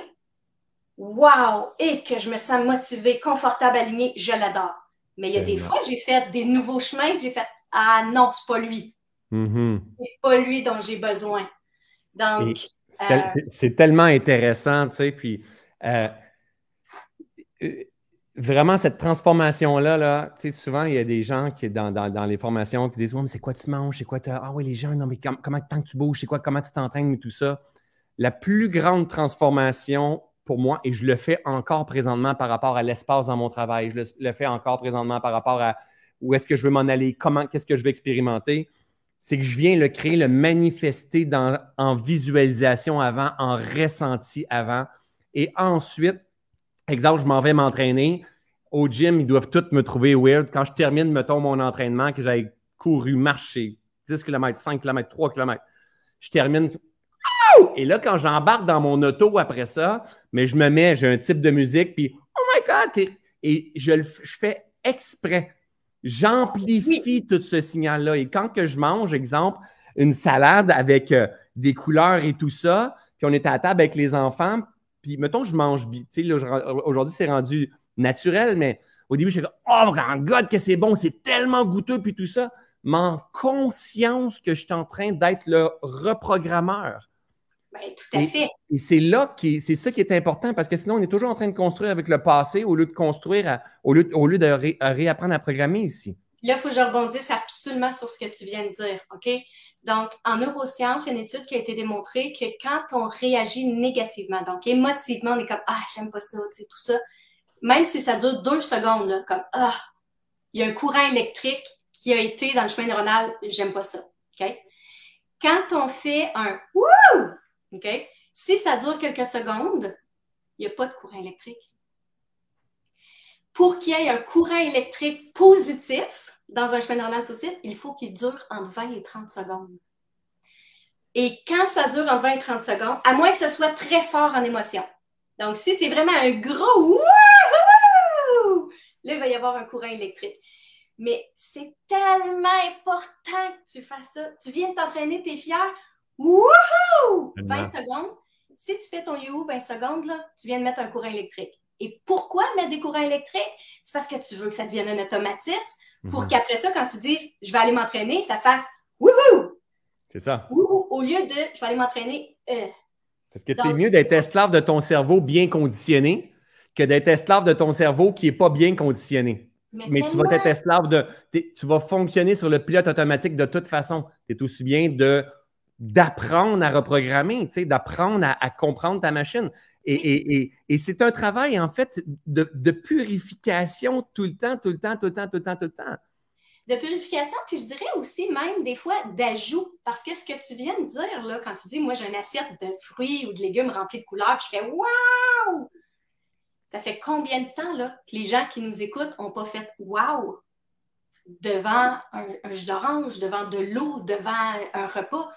Wow! Et que je me sens motivée, confortable, alignée, je l'adore. Mais il y a des fois, j'ai fait des nouveaux chemins que j'ai fait, ah non, c'est pas lui. Mm-hmm. C'est pas lui dont j'ai besoin. Donc. C'est, tellement intéressant, tu sais, puis. Euh, euh, vraiment, cette transformation-là, là, souvent, il y a des gens qui, dans, dans, les formations, qui disent Ouais, mais c'est quoi tu manges? C'est quoi tu Ah oui, les gens, non, mais comment tant que tu bouges, c'est quoi, comment tu t'entraînes et tout ça. La plus grande transformation pour moi, et je le fais encore présentement par rapport à l'espace dans mon travail, je le, fais encore présentement par rapport à où est-ce que je veux m'en aller, comment, qu'est-ce que je vais expérimenter, c'est que je viens le créer, le manifester en visualisation avant, en ressenti avant. Et ensuite, Exemple, je m'en vais m'entraîner. Au gym, ils doivent tous me trouver weird. Quand je termine, mettons, mon entraînement, que j'ai couru, marché 10 km, 5 km, 3 km, je termine. Et là, quand j'embarque dans mon auto après ça, mais je me mets, j'ai un type de musique, puis oh my God! Et, je, je fais exprès. J'amplifie tout ce signal-là. Et quand que je mange, exemple, une salade avec euh, des couleurs et tout ça, puis on est à table avec les enfants, puis, mettons, je mange bien. Aujourd'hui, c'est rendu naturel, mais au début, je dit « Oh, God, que c'est bon, c'est tellement goûteux, puis tout ça. Mais en conscience que je suis en train d'être le reprogrammeur. Ben, tout à fait. Et c'est là qui, c'est ça qui est important parce que sinon, on est toujours en train de construire avec le passé au lieu de construire, au, lieu, au lieu de réapprendre à programmer ici. Là, il faut que je rebondisse absolument sur ce que tu viens de dire, OK? Donc, en neurosciences, il y a une étude qui a été démontrée que quand on réagit négativement, donc émotivement, on est comme Ah, j'aime pas ça, tu sais, tout ça, même si ça dure deux secondes, là, comme Ah, il y a un courant électrique qui a été dans le chemin neuronal, j'aime pas ça, OK? Quand on fait un Wouh! OK? Si ça dure quelques secondes, il n'y a pas de courant électrique. Pour qu'il y ait un courant électrique positif dans un chemin neuronal positif, il faut qu'il dure entre 20 et 30 secondes. Et quand ça dure entre 20 et 30 secondes, à moins que ce soit très fort en émotion. Donc, si c'est vraiment un gros Wouhou! là, il va y avoir un courant électrique. Mais c'est tellement important que tu fasses ça. Tu viens de t'entraîner, tu es fier. Wouhou! 20 secondes. Si tu fais ton you 20 secondes, là, tu viens de mettre un courant électrique. Et pourquoi mettre des courants électriques? C'est parce que tu veux que ça devienne un automatisme pour mhm. qu'après ça, quand tu dis je vais aller m'entraîner, ça fasse wouhou! C'est ça. Wouhou! Au lieu de je vais aller m'entraîner. Euh. Parce que c'est mieux d'être esclave de ton cerveau bien conditionné que d'être esclave de ton cerveau qui n'est pas bien conditionné. Mais, tu vas être esclave de. Tu vas fonctionner sur le pilote automatique de toute façon. C'est aussi bien de d'apprendre à reprogrammer, d'apprendre à, comprendre ta machine. Et, c'est un travail, en fait, de, purification tout le temps, tout le temps, tout le temps, tout le temps, tout le temps. De purification, puis je dirais aussi même des fois d'ajout. Parce que ce que tu viens de dire, là, quand tu dis, moi, j'ai une assiette de fruits ou de légumes remplis de couleurs, puis je fais Waouh! Ça fait combien de temps là, que les gens qui nous écoutent n'ont pas fait Waouh! devant un, un jus d'orange, devant de l'eau, devant un repas?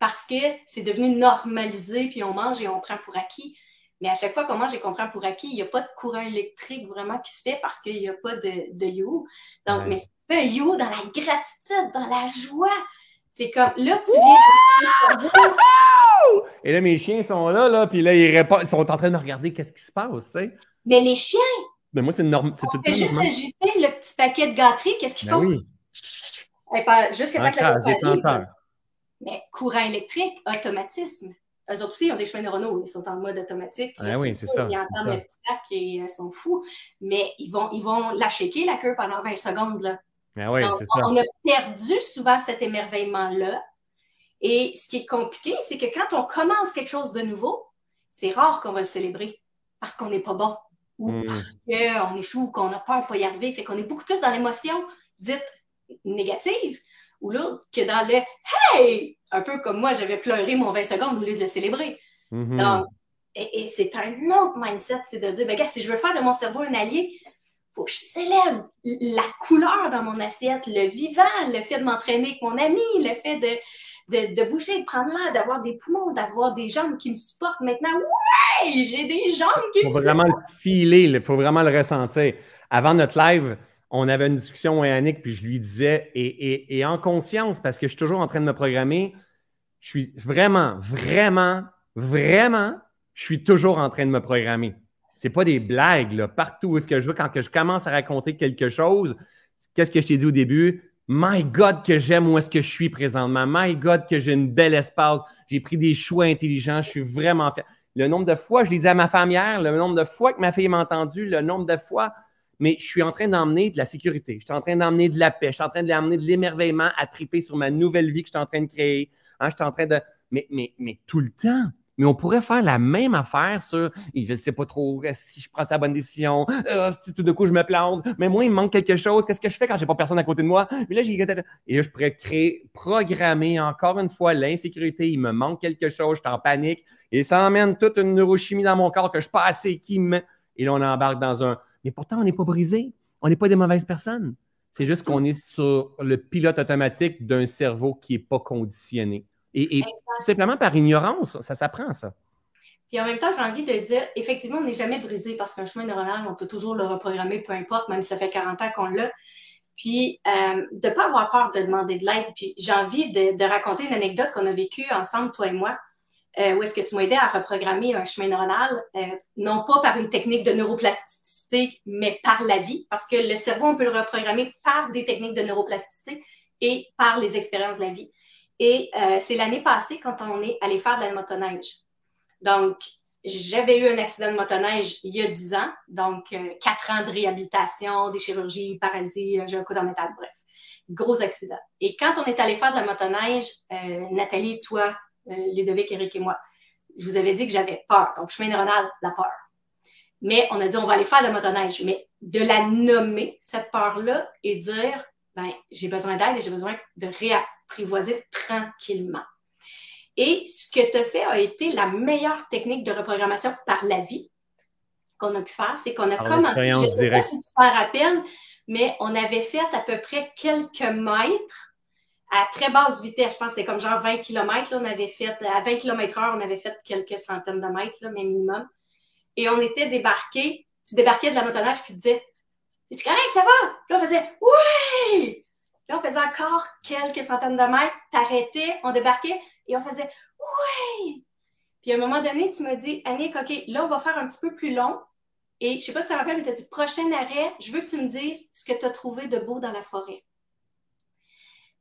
Parce que c'est devenu normalisé, puis on mange et on prend pour acquis. Mais à chaque fois qu'on mange et qu'on prend pour acquis, il n'y a pas de courant électrique vraiment qui se fait parce qu'il n'y a pas de, de you. Donc, mais c'est un you dans la gratitude, dans la joie. C'est comme, là, tu viens... et là, mes chiens sont là, là, puis là, ils, ils sont en train de regarder qu'est-ce qui se passe, tu sais. Mais les chiens... Mais moi, c'est normal. On fait juste agiter le petit paquet de gâteries, qu'est-ce qu'ils ben font? Oui. Eh, pas, jusqu'à temps que la mais courant électrique, automatisme. Eux autres aussi, ils ont des chemins neuronaux, ils sont en mode automatique. Ah oui, c'est ça. Ils entendent le petit tac et ils sont fous. Mais ils vont, ils vont la shaker, la queue, pendant 20 secondes. Là. Ah oui, c'est ça. On a perdu souvent cet émerveillement-là. Et ce qui est compliqué, c'est que quand on commence quelque chose de nouveau, c'est rare qu'on va le célébrer parce qu'on n'est pas bon ou hmm. parce qu'on fou ou qu'on a peur de pas y arriver. Fait qu'on est beaucoup plus dans l'émotion dite négative ou l'autre que dans le Hey! Un peu comme moi, j'avais pleuré mon 20 secondes au lieu de le célébrer. Mm-hmm. Donc, et, c'est un autre mindset, c'est de dire, ben, gars, si je veux faire de mon cerveau un allié, il faut que je célèbre la couleur dans mon assiette, le vivant, le fait de m'entraîner avec mon ami, le fait de, de, bouger, de prendre l'air, d'avoir des poumons, d'avoir des jambes qui me supportent. Maintenant, ouais, j'ai des jambes qui me supportent. Il faut vraiment le filer, il faut vraiment le ressentir. Avant notre live, on avait une discussion, avec Annick, puis je lui disais, et, en conscience, parce que je suis toujours en train de me programmer, je suis vraiment, vraiment, vraiment, je suis toujours en train de me programmer. C'est pas des blagues, là. Partout où est-ce que je veux, quand je commence à raconter quelque chose, qu'est-ce que je t'ai dit au début? My God, que j'aime où est-ce que je suis présentement. My God, que j'ai une belle espace. J'ai pris des choix intelligents. Je suis vraiment fier. Le nombre de fois, je l'ai dit à ma femme hier, le nombre de fois que ma fille m'a entendu, le nombre de fois mais je suis en train d'emmener de la sécurité, je suis en train d'emmener de la paix, je suis en train d'emmener de l'émerveillement à triper sur ma nouvelle vie que je suis en train de créer. Hein, je suis en train de. Mais, tout le temps. Mais on pourrait faire la même affaire sur je ne sais pas trop si je prends la bonne décision, euh, si tout de coup je me plante, mais moi, il me manque quelque chose. Qu'est-ce que je fais quand j'ai pas personne à côté de moi? Mais là, j'ai. Et là, je pourrais créer, programmer encore une fois l'insécurité. Il me manque quelque chose, je suis en panique. Et ça emmène toute une neurochimie dans mon corps que je suis pas assez qui me. Et là, on embarque dans un mais pourtant, on n'est pas brisé. On n'est pas des mauvaises personnes. C'est juste qu'on est sur le pilote automatique d'un cerveau qui n'est pas conditionné. Et, tout simplement par ignorance, ça s'apprend, ça. Puis en même temps, j'ai envie de dire, effectivement, on n'est jamais brisé parce qu'un chemin neuronal, on peut toujours le reprogrammer, peu importe, même si ça fait 40 ans qu'on l'a. Puis euh, de ne pas avoir peur de demander de l'aide. Puis j'ai envie de, de, raconter une anecdote qu'on a vécue ensemble, toi et moi. Euh, où est-ce que tu m'as à reprogrammer un chemin neuronal, euh, non pas par une technique de neuroplasticité, mais par la vie, parce que le cerveau, on peut le reprogrammer par des techniques de neuroplasticité et par les expériences de la vie. Et euh, c'est l'année passée quand on est allé faire de la motoneige. Donc, j'avais eu un accident de motoneige il y a 10 ans, donc quatre ans de réhabilitation, des chirurgies, paralysie, j'ai un coup dans métal, bref. gros accident. Et quand on est allé faire de la motoneige, euh, Nathalie, toi, euh, Ludovic, Eric et moi, je vous avais dit que j'avais peur. Donc, chemin neuronal, la peur. Mais on a dit, on va aller faire de la motoneige. Mais de la nommer, cette peur-là, et dire, ben, j'ai besoin d'aide et j'ai besoin de réapprivoiser tranquillement. Et ce que tu as fait a été la meilleure technique de reprogrammation par la vie qu'on a pu faire. C'est qu'on a commencé, je ne sais pas si tu te rappelles, mais on avait fait à peu près quelques mètres à très basse vitesse. Je pense que c'était comme genre 20 km. on avait fait, à 20 km heure, on avait fait quelques centaines de mètres, là, minimum. Et on était débarqués. Tu débarquais de la motoneige puis tu disais, es-tu correct, ça va? Là, on faisait, oui! Là, on faisait encore quelques centaines de mètres, t'arrêtais, on débarquait et on faisait, oui! Puis à un moment donné, tu me dis, Annick, OK, là, on va faire un petit peu plus long. Et je ne sais pas si tu te rappelles, mais tu as dit, prochain arrêt, je veux que tu me dises ce que tu as trouvé de beau dans la forêt.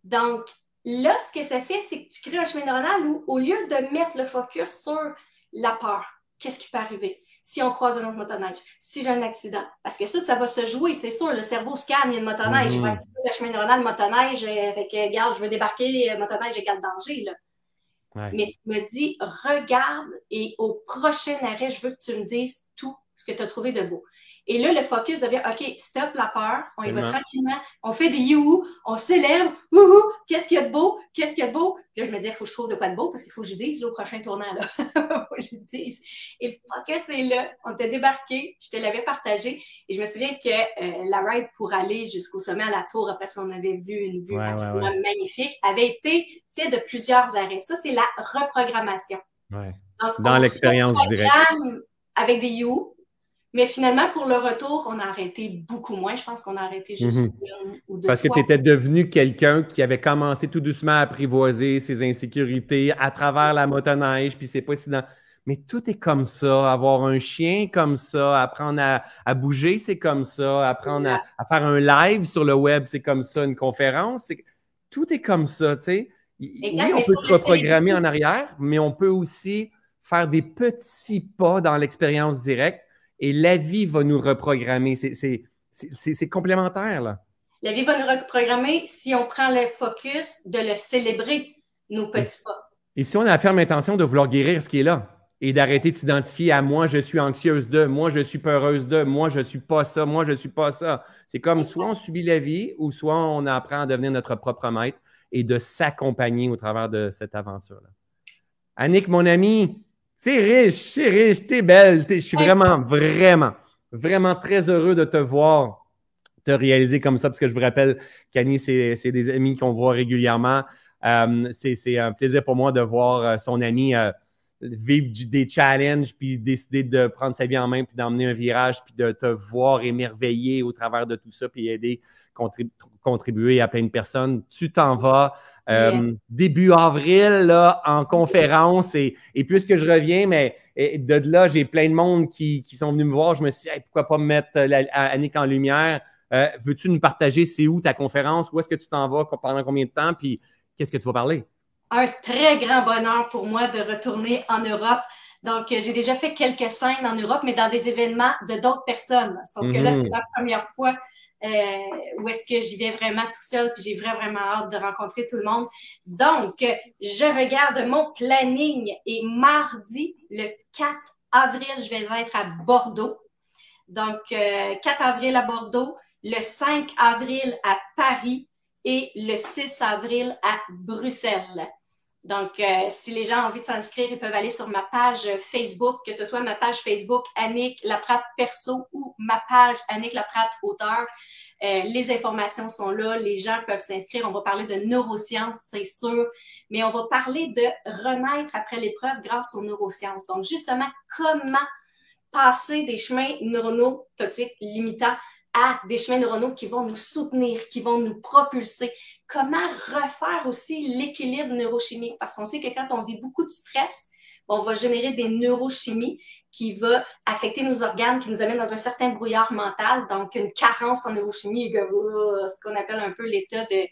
Donc, là, ce que ça fait, c'est que tu crées un chemin neuronal où, au lieu de mettre le focus sur la peur, qu'est-ce qui peut arriver si on croise un autre motoneige, si j'ai un accident? Parce que ça, ça va se jouer, c'est sûr. Le cerveau scanne, il y a une motoneige. Il va activer le chemin neuronal motoneige avec, euh, regarde, je veux débarquer, euh, motoneige égale danger. Là. Mais tu me dis, regarde et au prochain arrêt, je veux que tu me dises tout ce que tu as trouvé de beau. Et là, le focus devient OK, stop la peur, on y va tranquillement, on fait des you, on célèbre, wouhou, qu'est-ce qu'il y a de beau, qu'est-ce qu'il y a de beau? Puis là, je me dis, il faut que je trouve de quoi de beau parce qu'il faut que je dise au prochain tournant. Là. faut que je dise. Et le focus est là. On t'a débarqué, je te l'avais partagé. Et je me souviens que euh, la ride pour aller jusqu'au sommet à la tour, après ça, on avait vu une vue absolument magnifique, avait été fait de plusieurs arrêts. Ça, c'est la reprogrammation. Dans l'expérience directe. Avec des you, mais finalement, pour le retour, on a arrêté beaucoup moins. Je pense qu'on a arrêté juste mhm. une ou deux Parce que tu étais devenu quelqu'un qui avait commencé tout doucement à apprivoiser ses insécurités à travers la motoneige, puis c'est pas si Mais tout est comme ça. Avoir un chien comme ça, apprendre à, bouger, c'est comme ça. Apprendre à, faire un live sur le web, c'est comme ça. Une conférence, c'est... tout est comme ça, tu sais. Oui, on peut se reprogrammer en arrière, mais on peut aussi faire des petits pas dans l'expérience directe et la vie va nous reprogrammer. C'est complémentaire, là. La vie va nous reprogrammer si on prend le focus de le célébrer, nos petits pas. Et si on a la ferme intention de vouloir guérir ce qui est là et d'arrêter de s'identifier à moi, je suis anxieuse de, moi, je suis peureuse de, moi, je suis pas ça, moi, je suis pas ça. C'est comme soit on subit la vie ou soit on apprend à devenir notre propre maître et de s'accompagner au travers de cette aventure-là. Annick, mon ami, c'est riche, c'est riche, t'es belle. je suis vraiment, vraiment, vraiment très heureux de te voir te réaliser comme ça, parce que je vous rappelle qu'Annie, c'est des amis qu'on voit régulièrement. Euh, c'est un plaisir pour moi de voir euh, son ami euh, vivre des challenges, puis décider de prendre sa vie en main, puis d'emmener un virage, puis de te voir émerveiller au travers de tout ça, puis aider, contribuer à plein de personnes. Tu t'en vas. Euh, début avril, là, en conférence. Et, et puisque je reviens, mais de là, j'ai plein de monde qui, sont venus me voir. Je me suis dit, pourquoi pas me mettre la, Annick en lumière? Euh, veux-tu nous partager c'est où ta conférence? Où est-ce que tu t'en vas? Pendant combien de temps? Puis qu'est-ce que tu vas parler? Un très grand bonheur pour moi de retourner en Europe. Donc, j'ai déjà fait quelques scènes en Europe, mais dans des événements de d'autres personnes. Sauf que là, c'est mm-hmm. la première fois euh, où est-ce que j'y vais vraiment tout seul, puis j'ai vraiment, hâte de rencontrer tout le monde. Donc, je regarde mon planning et mardi, le 4 avril, je vais être à Bordeaux. Donc, 4 euh, avril à Bordeaux, le 5 avril à Paris et le 6 avril à Bruxelles. Donc, euh, si les gens ont envie de s'inscrire, ils peuvent aller sur ma page Facebook, que ce soit ma page Facebook Annick Laprate Perso ou ma page Annick Laprate Auteur. Euh, les informations sont là, les gens peuvent s'inscrire. On va parler de neurosciences, c'est sûr, mais on va parler de renaître après l'épreuve grâce aux neurosciences. Donc, justement, comment passer des chemins neuronaux toxiques limitants à des chemins neuronaux qui vont nous soutenir, qui vont nous propulser. Comment refaire aussi l'équilibre neurochimique? Parce qu'on sait que quand on vit beaucoup de stress, on va générer des neurochimies qui va affecter nos organes, qui nous amène dans un certain brouillard mental, donc une carence en neurochimie, ce qu'on appelle un peu l'état de,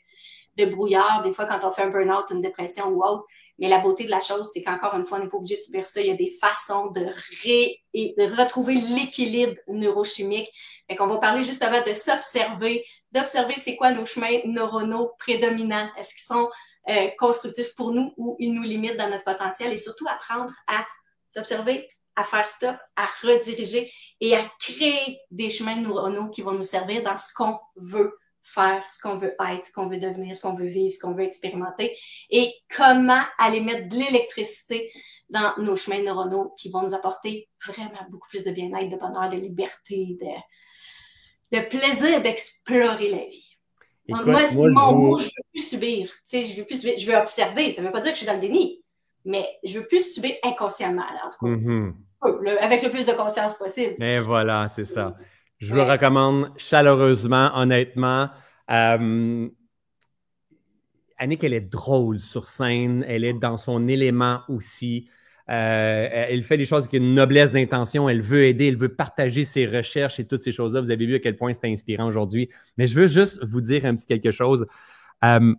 de brouillard, des fois quand on fait un burn-out, une dépression ou autre. Mais la beauté de la chose, c'est qu'encore une fois, on n'est pas obligé de subir ça. Il y a des façons de, ré retrouver l'équilibre neurochimique. Fait qu'on va parler justement de s'observer, d'observer c'est quoi nos chemins neuronaux prédominants. Est-ce qu'ils sont euh, constructifs pour nous ou ils nous limitent dans notre potentiel? Et surtout apprendre à s'observer, à faire stop, à rediriger et à créer des chemins neuronaux qui vont nous servir dans ce qu'on veut faire, ce qu'on veut être, ce qu'on veut devenir, ce qu'on veut vivre, ce qu'on veut expérimenter et comment aller mettre de l'électricité dans nos chemins neuronaux qui vont nous apporter vraiment beaucoup plus de bien-être, de bonheur, de liberté, de, de plaisir d'explorer la vie. moi, c'est mon mot, je veux plus subir. je veux plus subir. Je veux observer. Ça ne veut pas dire que je suis dans le déni, mais je veux plus subir inconsciemment. en tout cas. Mm-hmm avec le plus de conscience possible. Et voilà, c'est ça. Je vous le recommande chaleureusement, honnêtement. Euh, Annick, elle est drôle sur scène, elle est dans son élément aussi. Euh, elle fait des choses avec une noblesse d'intention, elle veut aider, elle veut partager ses recherches et toutes ces choses-là. Vous avez vu à quel point c'est inspirant aujourd'hui. Mais je veux juste vous dire un petit quelque chose. Euh,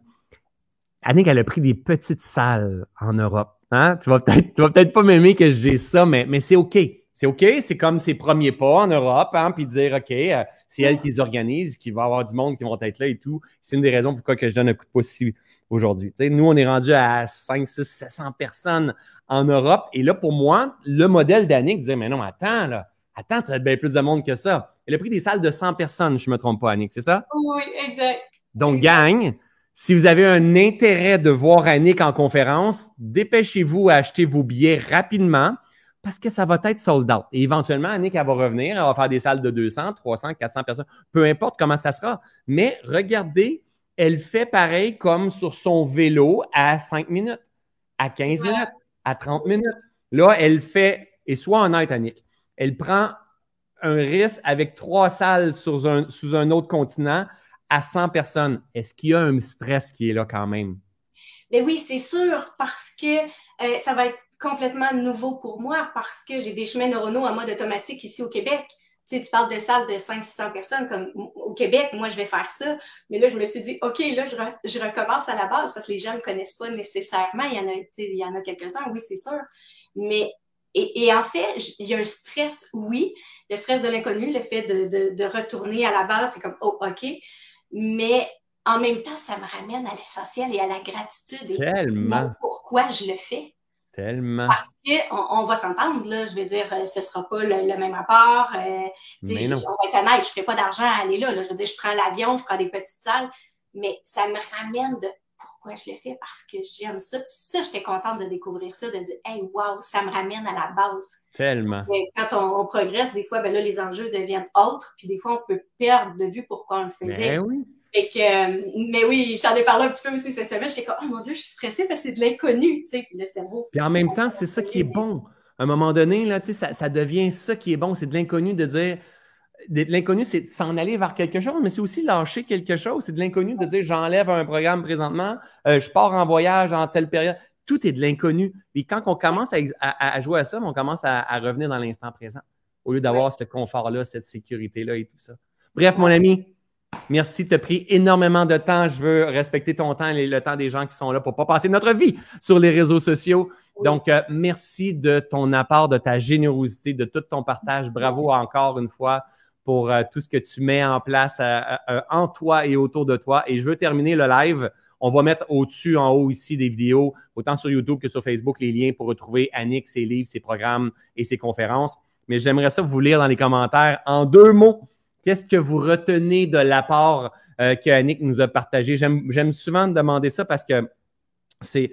Annick, elle a pris des petites salles en Europe. Hein? Tu vas peut-être peut pas m'aimer que j'ai ça, mais, mais c'est OK. C'est OK, c'est comme ses premiers pas en Europe, hein, puis dire OK, euh, c'est elle qui les organise, qui va avoir du monde qui vont être là et tout. C'est une des raisons pourquoi que je donne un coup de pouce aujourd'hui. nous, on est rendu à 5, 6, 700 personnes en Europe. Et là, pour moi, le modèle d'Annick disait Mais non, attends, là, attends, tu as bien plus de monde que ça. Elle a pris des salles de 100 personnes, je ne me trompe pas, Annick, c'est ça? Oui, exact. Donc, gagne. Si vous avez un intérêt de voir Annick en conférence, dépêchez-vous à acheter vos billets rapidement parce que ça va être sold out. Et éventuellement, Annick, elle va revenir, elle va faire des salles de 200, 300, 400 personnes, peu importe comment ça sera. Mais regardez, elle fait pareil comme sur son vélo à 5 minutes, à 15 minutes, à 30 minutes. Là, elle fait, et soit honnête, Annick, elle prend un risque avec trois salles sous un, sous un autre continent à 100 personnes, est-ce qu'il y a un stress qui est là quand même? Mais oui, c'est sûr, parce que euh, ça va être complètement nouveau pour moi, parce que j'ai des chemins neuronaux en mode automatique ici au Québec. Tu sais, tu parles de salles de 500-600 personnes, comme au Québec, moi, je vais faire ça. Mais là, je me suis dit, OK, là, je, recommence à la base parce que les gens ne me connaissent pas nécessairement. Il y en a, il y en a quelques-uns, oui, c'est sûr. Mais et, en fait, il y a un stress, oui, le stress de l'inconnu, le fait de, de, de, retourner à la base, c'est comme, oh, OK mais en même temps, ça me ramène à l'essentiel et à la gratitude. Tellement. pourquoi je le fais? Tellement. Parce qu'on on va s'entendre, là. Je veux dire, euh, ce ne sera pas le, même apport. Euh, mais non. on va être honnête, je ne ferai pas d'argent à aller là, Je veux dire, je prends l'avion, je prends des petites salles, mais ça me ramène de pourquoi je le fais parce que j'aime ça. Puis ça, j'étais contente de découvrir ça, de dire, hey, wow, ça me ramène à la base. Tellement. quand on, progresse, des fois, ben là, les enjeux deviennent autres, puis des fois, on peut perdre de vue pourquoi on le faisait. Ben oui. Et que, euh, mais oui, j'en ai parlé un petit peu aussi cette semaine. J'étais comme, oh mon Dieu, je suis stressée parce que c'est de l'inconnu, tu sais, puis le cerveau. Puis en même temps, c'est ça qui est bon. À un moment donné, là, tu sais, ça, ça devient ça qui est bon, c'est de l'inconnu de dire, l'inconnu, c'est s'en aller vers quelque chose, mais c'est aussi lâcher quelque chose. C'est de l'inconnu de dire j'enlève un programme présentement, euh, je pars en voyage en telle période. Tout est de l'inconnu. Et quand on commence à, jouer à ça, on commence à, revenir dans l'instant présent au lieu d'avoir ce confort-là, cette sécurité-là et tout ça. Bref, mon ami, merci. Tu as pris énormément de temps. Je veux respecter ton temps et le temps des gens qui sont là pour ne pas passer notre vie sur les réseaux sociaux. Donc, euh, merci de ton apport, de ta générosité, de tout ton partage. Bravo encore une fois pour euh, tout ce que tu mets en place euh, euh, en toi et autour de toi. Et je veux terminer le live. On va mettre au-dessus, en haut ici, des vidéos, autant sur YouTube que sur Facebook, les liens pour retrouver Annick, ses livres, ses programmes et ses conférences. Mais j'aimerais ça vous lire dans les commentaires en deux mots. Qu'est-ce que vous retenez de l'apport que Annick nous a partagé? J'aime souvent demander ça parce que c'est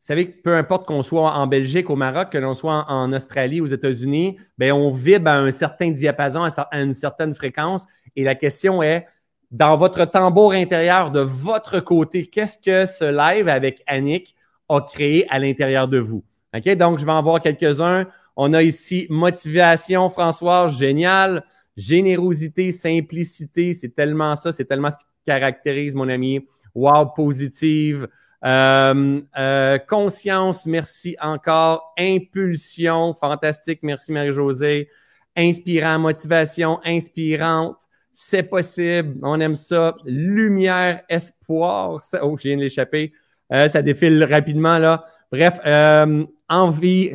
vous savez peu importe qu'on soit en Belgique, au Maroc, que l'on soit en, Australie, aux États-Unis, ben on vibre à un certain diapason, à une certaine fréquence. Et la question est, dans votre tambour intérieur, de votre côté, qu'est-ce que ce live avec Annick a créé à l'intérieur de vous? OK? Donc, je vais en voir quelques-uns. On a ici motivation, François, génial. Générosité, simplicité, c'est tellement ça, c'est tellement ce qui caractérise mon ami. Wow, positive. Euh, euh, conscience, merci encore. Impulsion, fantastique, merci Marie-Josée. Inspirant, motivation inspirante. C'est possible, on aime ça. Lumière, espoir. Oh, je viens de l'échapper. Euh, ça défile rapidement, là. Bref, euh, envie.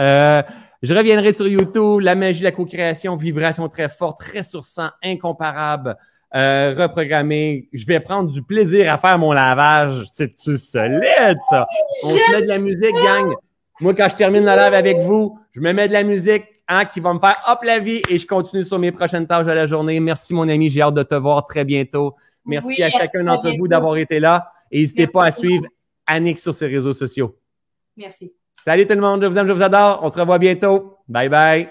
Euh, je reviendrai sur YouTube. La magie de la co-création, vibration très forte, ressourçant, incomparable. Euh, reprogrammé. Je vais prendre du plaisir à faire mon lavage. C'est-tu solide, ça? On se met de la musique, gang. Moi, quand je termine la live avec vous, je me mets de la musique hein, qui va me faire hop la vie et je continue sur mes prochaines tâches de la journée. Merci, mon ami. J'ai hâte de te voir très bientôt. Merci à chacun d'entre vous d'avoir été là. Et n'hésitez pas à suivre Annick sur ses réseaux sociaux. Merci. Salut tout le monde. Je vous aime, je vous adore. On se revoit bientôt. Bye bye.